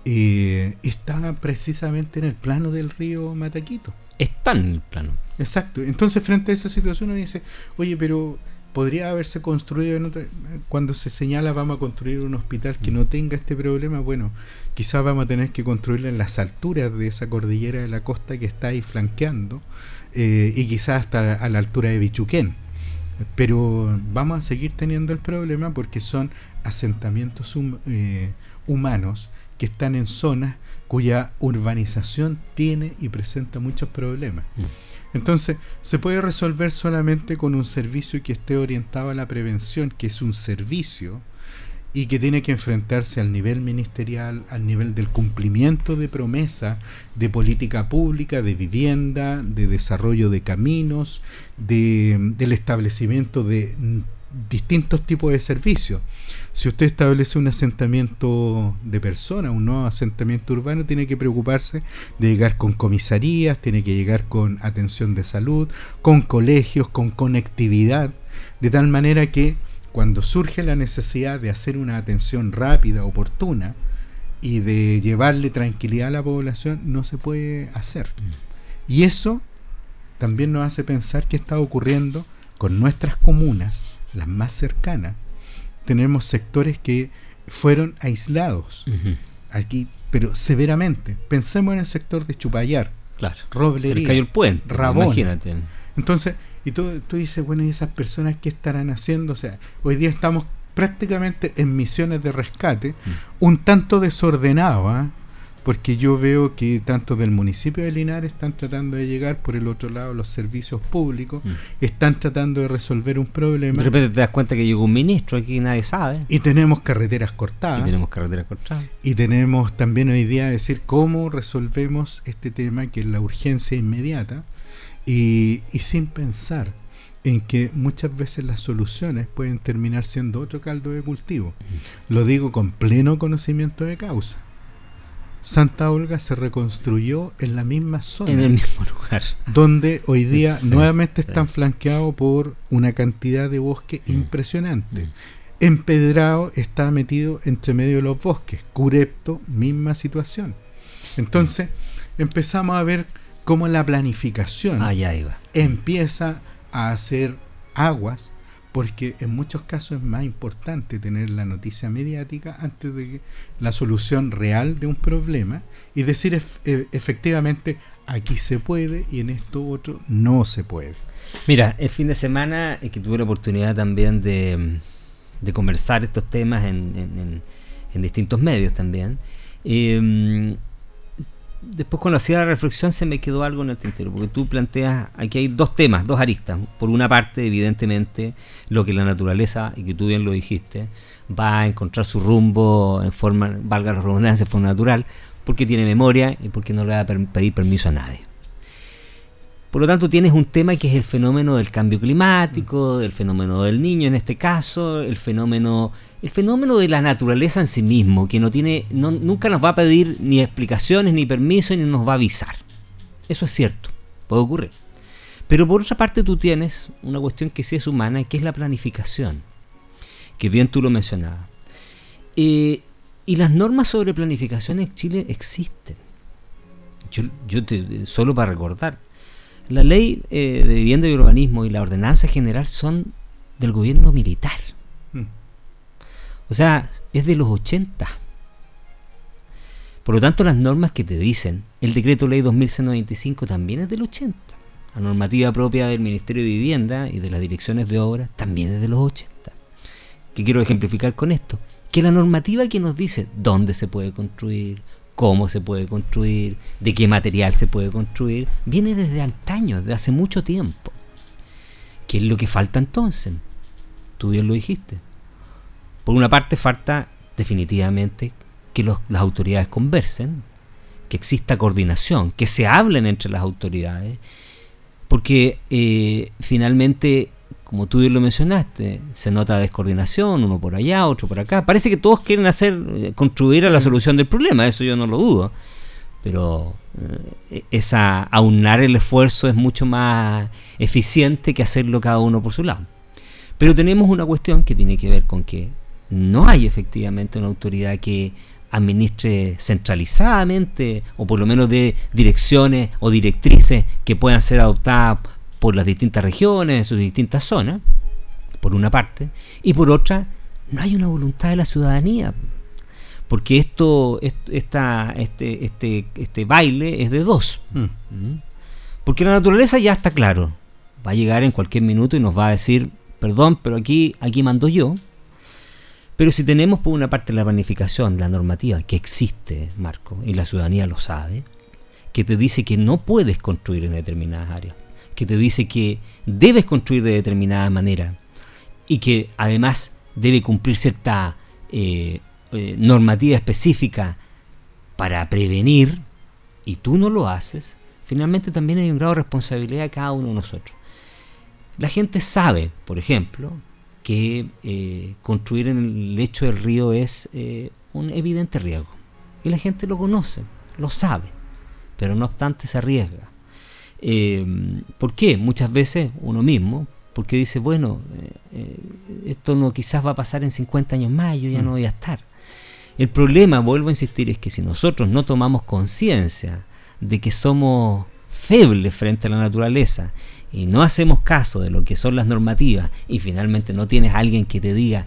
eh, está precisamente en el plano del río Mataquito. Está en el plano. Exacto. Entonces, frente a esa situación, uno dice, oye, pero podría haberse construido en otra... Cuando se señala vamos a construir un hospital que no tenga este problema, bueno, quizás vamos a tener que construirlo en las alturas de esa cordillera de la costa que está ahí flanqueando, eh, y quizás hasta a la altura de Bichuquén. Pero vamos a seguir teniendo el problema porque son asentamientos hum- eh, humanos que están en zonas cuya urbanización tiene y presenta muchos problemas. Mm. Entonces, se puede resolver solamente con un servicio que esté orientado a la prevención, que es un servicio y que tiene que enfrentarse al nivel ministerial, al nivel del cumplimiento de promesa de política pública, de vivienda, de desarrollo de caminos, de, del establecimiento de distintos tipos de servicios. Si usted establece un asentamiento de personas, un nuevo asentamiento urbano, tiene que preocuparse de llegar con comisarías, tiene que llegar con atención de salud, con colegios, con conectividad, de tal manera que cuando surge la necesidad de hacer una atención rápida, oportuna, y de llevarle tranquilidad a la población, no se puede hacer. Y eso también nos hace pensar qué está ocurriendo con nuestras comunas, las más cercanas. Tenemos sectores que fueron aislados aquí, pero severamente. Pensemos en el sector de Chupayar, Claro. Roblería, Se cayó el puente. Rabona. Imagínate. Entonces, y tú, tú dices, bueno, ¿y esas personas qué estarán haciendo? O sea, hoy día estamos prácticamente en misiones de rescate, un tanto desordenado, ¿ah? porque yo veo que tanto del municipio de Linares están tratando de llegar, por el otro lado los servicios públicos Mm. están tratando de resolver un problema De repente te das cuenta que llegó un ministro aquí y nadie sabe. y tenemos carreteras Y cortadas. tenemos carreteras cortadas. Y tenemos también hoy día decir cómo resolvemos este tema que es la urgencia inmediata y, y sin pensar en que muchas veces las soluciones pueden terminar siendo otro caldo de cultivo. Lo digo con pleno conocimiento de causa. Santa Olga se reconstruyó en la misma zona En el mismo lugar. donde hoy día Sí, nuevamente sí. están flanqueados por una cantidad de bosque Mm. impresionante. Empedrado está metido entre medio de los bosques. Curepto, misma situación. Entonces, empezamos a ver cómo la planificación Allá iba. empieza a hacer aguas, porque en muchos casos es más importante tener la noticia mediática antes de que la solución real de un problema y decir ef- e- efectivamente aquí se puede y en esto otro no se puede. Mira, el fin de semana es que tuve la oportunidad también de, de conversar estos temas en, en- en- en distintos medios también. Eh, después cuando hacía la reflexión se me quedó algo en el tintero, porque tú planteas, aquí hay dos temas, dos aristas. Por una parte, evidentemente, lo que la naturaleza, y que tú bien lo dijiste, va a encontrar su rumbo en forma, valga la redundancia, en forma natural, porque tiene memoria y porque no le va a pedir permiso a nadie. Por lo tanto, tienes un tema que es el fenómeno del cambio climático, el fenómeno del niño en este caso, el fenómeno, el fenómeno de la naturaleza en sí mismo, que no tiene, no- nunca nos va a pedir ni explicaciones, ni permiso, ni nos va a avisar. Eso es cierto, puede ocurrir. Pero por otra parte tú tienes una cuestión que sí es humana, que es la planificación, que bien tú lo mencionabas. Eh, y las normas sobre planificación en Chile existen. Yo, yo te, solo para recordar, la ley eh, de vivienda y urbanismo y la ordenanza general son del gobierno militar. Mm. O sea, es de los 80. Por lo tanto, las normas que te dicen, el decreto ley 2195 también es del 80. La normativa propia del Ministerio de Vivienda y de las direcciones de obra también es de los 80. ¿Qué quiero ejemplificar con esto? Que la normativa que nos dice dónde se puede construir, cómo se puede construir, de qué material se puede construir, viene desde antaño, desde hace mucho tiempo. ¿Qué es lo que falta entonces? Tú bien lo dijiste. Por una parte falta definitivamente que las autoridades conversen, que exista coordinación, que se hablen entre las autoridades, porque eh, finalmente, como tú bien lo mencionaste, se nota descoordinación, uno por allá, otro por acá. Parece que todos quieren hacer, eh, contribuir a la solución del problema, eso yo no lo dudo. Pero eh, esa aunar el esfuerzo es mucho más eficiente que hacerlo cada uno por su lado. Pero tenemos una cuestión que tiene que ver con que no hay efectivamente una autoridad que administre centralizadamente o por lo menos de direcciones o directrices que puedan ser adoptadas por las distintas regiones, en sus distintas zonas, por una parte, y por otra, no hay una voluntad de la ciudadanía. Porque esto, est- esta, este, este, este baile es de dos. ¿Mm? Porque la naturaleza ya está claro. Va a llegar en cualquier minuto y nos va a decir, perdón, pero aquí, aquí mando yo. Pero si tenemos por una parte la planificación, la normativa que existe, Marco, y la ciudadanía lo sabe, que te dice que no puedes construir en determinadas áreas, que te dice que debes construir de determinada manera y que además debe cumplir cierta eh, eh, normativa específica para prevenir, y tú no lo haces, finalmente también hay un grado de responsabilidad de cada uno de nosotros. La gente sabe, por ejemplo, que eh, construir en el lecho del río es un evidente riesgo. Y la gente lo conoce, lo sabe, pero no obstante se arriesga. Eh, ¿Por qué? Muchas veces uno mismo, porque dice, bueno, eh, eh, esto no quizás va a pasar en 50 años más, yo ya no voy a estar. El problema, vuelvo a insistir, es que si nosotros no tomamos conciencia de que somos febles frente a la naturaleza y no hacemos caso de lo que son las normativas y finalmente no tienes a alguien que te diga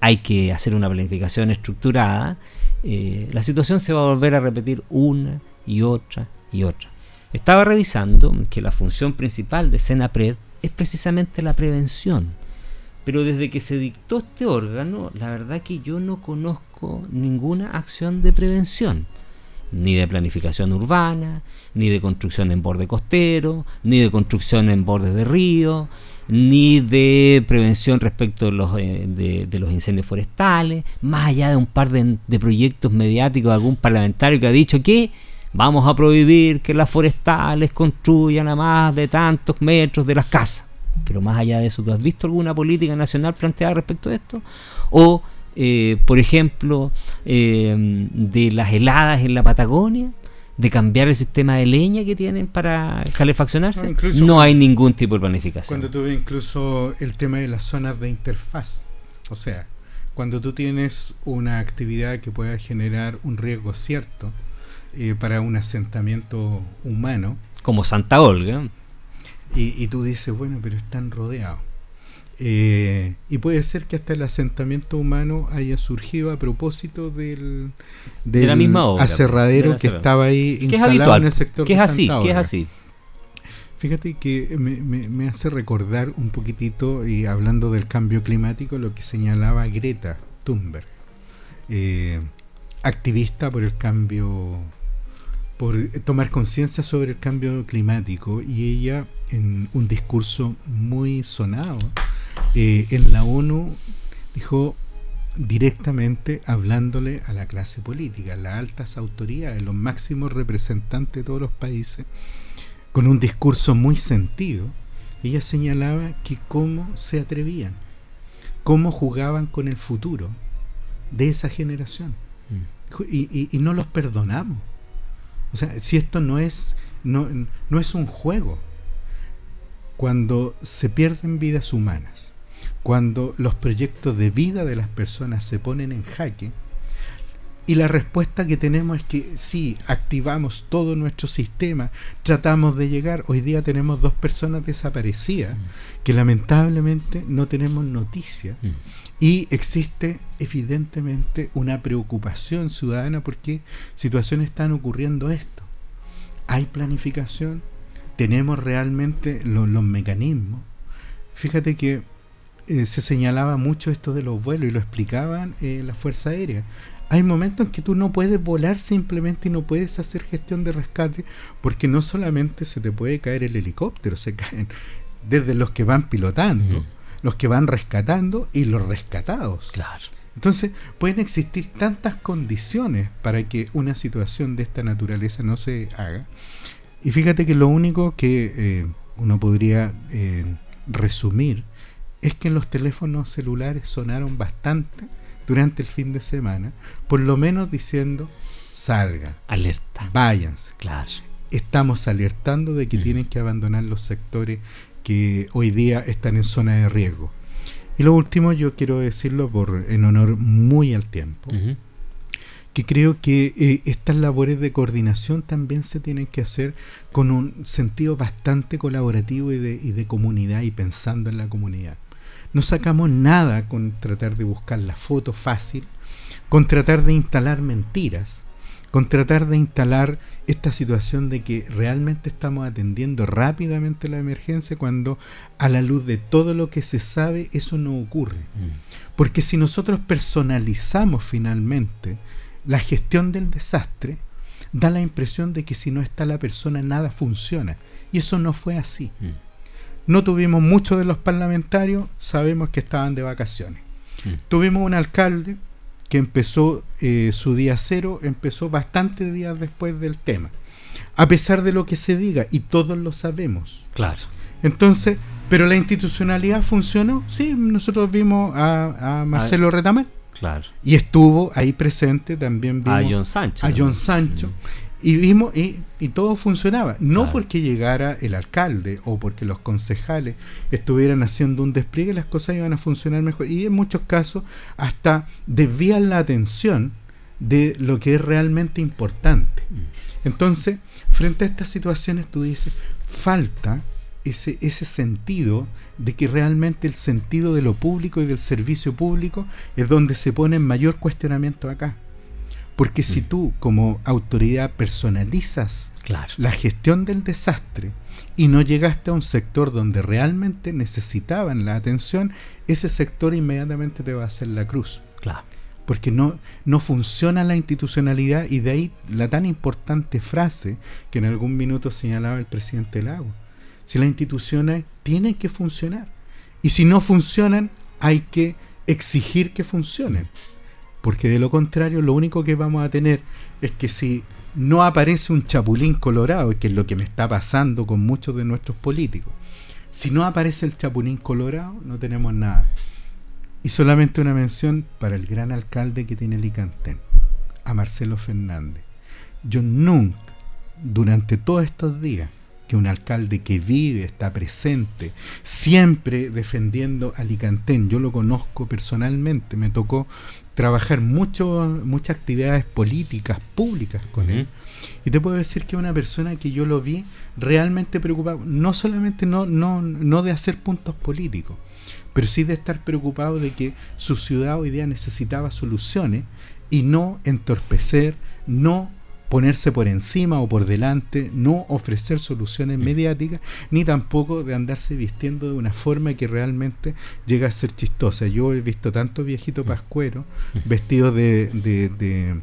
hay que hacer una planificación estructurada, eh, la situación se va a volver a repetir una y otra y otra. Estaba revisando que la función principal de Senapred es precisamente la prevención. Pero desde que se dictó este órgano, la verdad que yo no conozco ninguna acción de prevención. Ni de planificación urbana, ni de construcción en borde costero, ni de construcción en bordes de río, ni de prevención respecto de los, eh, de los incendios forestales, más allá de un par de, de proyectos mediáticos de algún parlamentario que ha dicho que vamos a prohibir que las forestales construyan a más de tantos metros de las casas. Pero más allá de eso, ¿tú has visto alguna política nacional planteada respecto a esto? O, eh, por ejemplo, eh, de las heladas en la Patagonia, de cambiar el sistema de leña que tienen para calefaccionarse. No, No, hay ningún tipo de planificación. Cuando tuve incluso el tema de las zonas de interfaz. O sea, cuando tú tienes una actividad que pueda generar un riesgo cierto eh, para un asentamiento humano, Como Santa Olga. y, y tú dices, bueno, pero están rodeados. Eh, y puede ser que hasta el asentamiento humano haya surgido a propósito del, De la misma obra, aserradero la que estaba ahí Que es instalado habitual, en el sector que es así, que es así. Fíjate que me, me- me hace recordar un poquitito, y hablando del cambio climático, lo que señalaba Greta Thunberg, eh, activista por el cambio, por tomar conciencia sobre el cambio climático, y ella en un discurso muy sonado eh, en la ONU dijo directamente hablándole a la clase política, a las altas autoridades, los máximos representantes de todos los países, con un discurso muy sentido, ella señalaba que cómo se atrevían, cómo jugaban con el futuro de esa generación. Y, y- y no los perdonamos. O sea, si esto no es, no, no es un juego, cuando se pierden vidas humanas, cuando los proyectos de vida de las personas se ponen en jaque, y la respuesta que tenemos es que sí, activamos todo nuestro sistema, tratamos de llegar. Hoy día tenemos dos personas desaparecidas que lamentablemente no tenemos noticia. Mm. Y existe evidentemente una preocupación ciudadana porque situaciones están ocurriendo esto. Hay planificación, tenemos realmente lo- los mecanismos. Fíjate que eh, se señalaba mucho esto de los vuelos y lo explicaban eh, la Fuerza Aérea. Hay momentos en que tú no puedes volar simplemente y no puedes hacer gestión de rescate porque no solamente se te puede caer el helicóptero, se caen desde los que van pilotando. Los que van rescatando y los rescatados. Claro. Entonces, pueden existir tantas condiciones para que una situación de esta naturaleza no se haga. Y fíjate que lo único que eh, uno podría eh, resumir es que los teléfonos celulares sonaron bastante durante el fin de semana, por lo menos diciendo salgan, alerta, váyanse. Claro. Estamos alertando de que Mm. tienen que abandonar los sectores que hoy día están en zona de riesgo. Y lo último, yo quiero decirlo por en honor muy al tiempo, que creo que eh, estas labores de coordinación también se tienen que hacer con un sentido bastante colaborativo y de, y de comunidad y pensando en la comunidad. No sacamos nada con tratar de buscar la foto fácil, con tratar de instalar mentiras, con tratar de instalar esta situación de que realmente estamos atendiendo rápidamente la emergencia cuando a la luz de todo lo que se sabe eso no ocurre. Mm. Porque si nosotros personalizamos finalmente la gestión del desastre, da la impresión de que si no está la persona nada funciona. Y eso no fue así. Mm. No tuvimos muchos de los parlamentarios, sabemos que estaban de vacaciones. Mm. Tuvimos un alcalde que empezó eh, su día cero, empezó bastantes días después del tema. A pesar de lo que se diga, y todos lo sabemos. Claro. Entonces, ¿pero la institucionalidad funcionó? Sí, nosotros vimos a, a Marcelo Retamal. Claro. Y estuvo ahí presente, también vimos A John Sancho. a John Sancho. Y vimos, y, y todo funcionaba. No Claro. porque llegara el alcalde o porque los concejales estuvieran haciendo un despliegue, las cosas iban a funcionar mejor. Y en muchos casos hasta desvían la atención de lo que es realmente importante. Entonces, frente a estas situaciones, tú dices, falta ese, ese sentido de que realmente el sentido de lo público y del servicio público es donde se pone en mayor cuestionamiento acá. Porque si tú como autoridad personalizas Claro. la gestión del desastre y no llegaste a un sector donde realmente necesitaban la atención, ese sector inmediatamente te va a hacer la cruz. Claro. Porque no, no funciona la institucionalidad y de ahí la tan importante frase que en algún minuto señalaba el presidente Lago. Si las instituciones tienen que funcionar y si no funcionan hay que exigir que funcionen. Porque de lo contrario lo único que vamos a tener es que si no aparece un chapulín colorado, que es lo que me está pasando con muchos de nuestros políticos, si no aparece el chapulín colorado no tenemos nada. Y solamente una mención para el gran alcalde que tiene Licantén, a Marcelo Fernández. Yo nunca, durante todos estos días, que un alcalde que vive, está presente, siempre defendiendo a Licantén, yo lo conozco personalmente, me tocó trabajar mucho, muchas actividades políticas, públicas con él. Y te puedo decir que una persona que yo lo vi realmente preocupado, no solamente no, no, no de hacer puntos políticos, pero sí de estar preocupado de que su ciudad hoy día necesitaba soluciones y no entorpecer, no ponerse por encima o por delante, no ofrecer soluciones mediáticas, ni tampoco de andarse vistiendo de una forma que realmente llega a ser chistosa. Yo he visto tanto viejito pascuero vestidos de, de- de,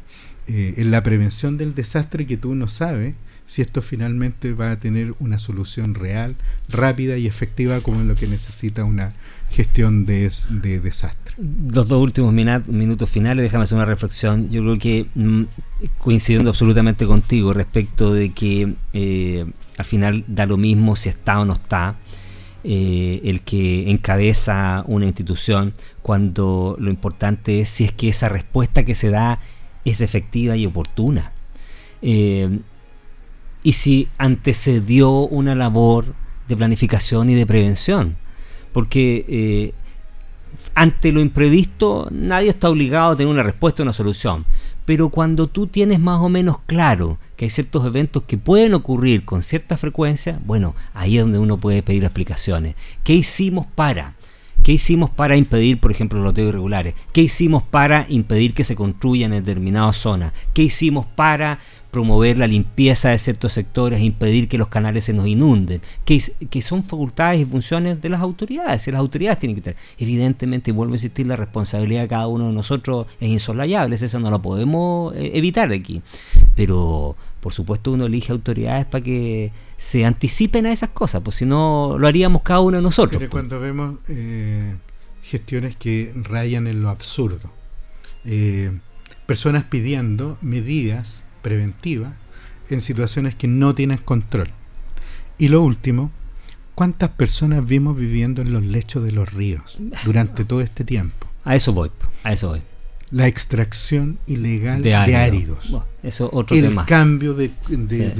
eh, en la prevención del desastre que tú no sabes si esto finalmente va a tener una solución real, rápida y efectiva como lo que necesita una gestión de, de desastre. Los dos últimos minutos finales, déjame hacer una reflexión. Yo creo que, mm, coincidiendo absolutamente contigo respecto de que eh, al final da lo mismo si está o no está eh, el que encabeza una institución, cuando lo importante es si es que esa respuesta que se da es efectiva y oportuna. Eh, y si antecedió una labor de planificación y de prevención. Porque eh, ante lo imprevisto nadie está obligado a tener una respuesta una solución. Pero cuando tú tienes más o menos claro que hay ciertos eventos que pueden ocurrir con cierta frecuencia, bueno, ahí es donde uno puede pedir explicaciones. ¿Qué hicimos para? ¿Qué hicimos para impedir, por ejemplo, los loteos irregulares? ¿Qué hicimos para impedir que se construyan en determinadas zonas? ¿Qué hicimos para promover la limpieza de ciertos sectores, impedir que los canales se nos inunden? Que son facultades y funciones de las autoridades. Y las autoridades tienen que tener. Evidentemente, y vuelvo a insistir, la responsabilidad de cada uno de nosotros es insolayable. Eso no lo podemos eh, evitar aquí. Pero, por supuesto, uno elige autoridades para que se anticipen a esas cosas, pues si no, lo haríamos cada uno de nosotros. Pero pues. cuando vemos eh, gestiones que rayan en lo absurdo, eh, personas pidiendo medidas preventivas en situaciones que no tienen control. Y lo último, ¿cuántas personas vimos viviendo en los lechos de los ríos durante todo este tiempo? A eso voy, a eso voy. La extracción ilegal de, áridos. eso otro el cambio de,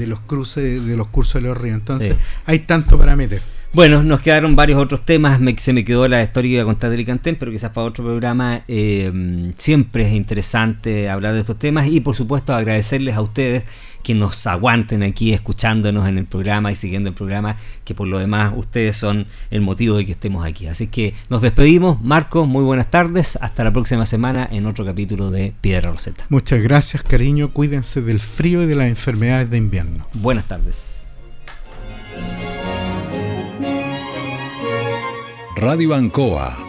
los cruces, de los cursos de los ríos. Entonces, hay tanto para meter. Bueno, nos quedaron varios otros temas. se me quedó la historia de contar del Cantén, pero quizás para otro programa. Eh, siempre es interesante hablar de estos temas y, por supuesto, agradecerles a ustedes que nos aguanten aquí escuchándonos en el programa y siguiendo el programa, que por lo demás ustedes son el motivo de que estemos aquí. Así que nos despedimos. Marco, muy buenas tardes. Hasta la próxima semana en otro capítulo de Piedra Roseta. Muchas gracias, cariño. Cuídense del frío y de las enfermedades de invierno. Buenas tardes. Radio Ancoa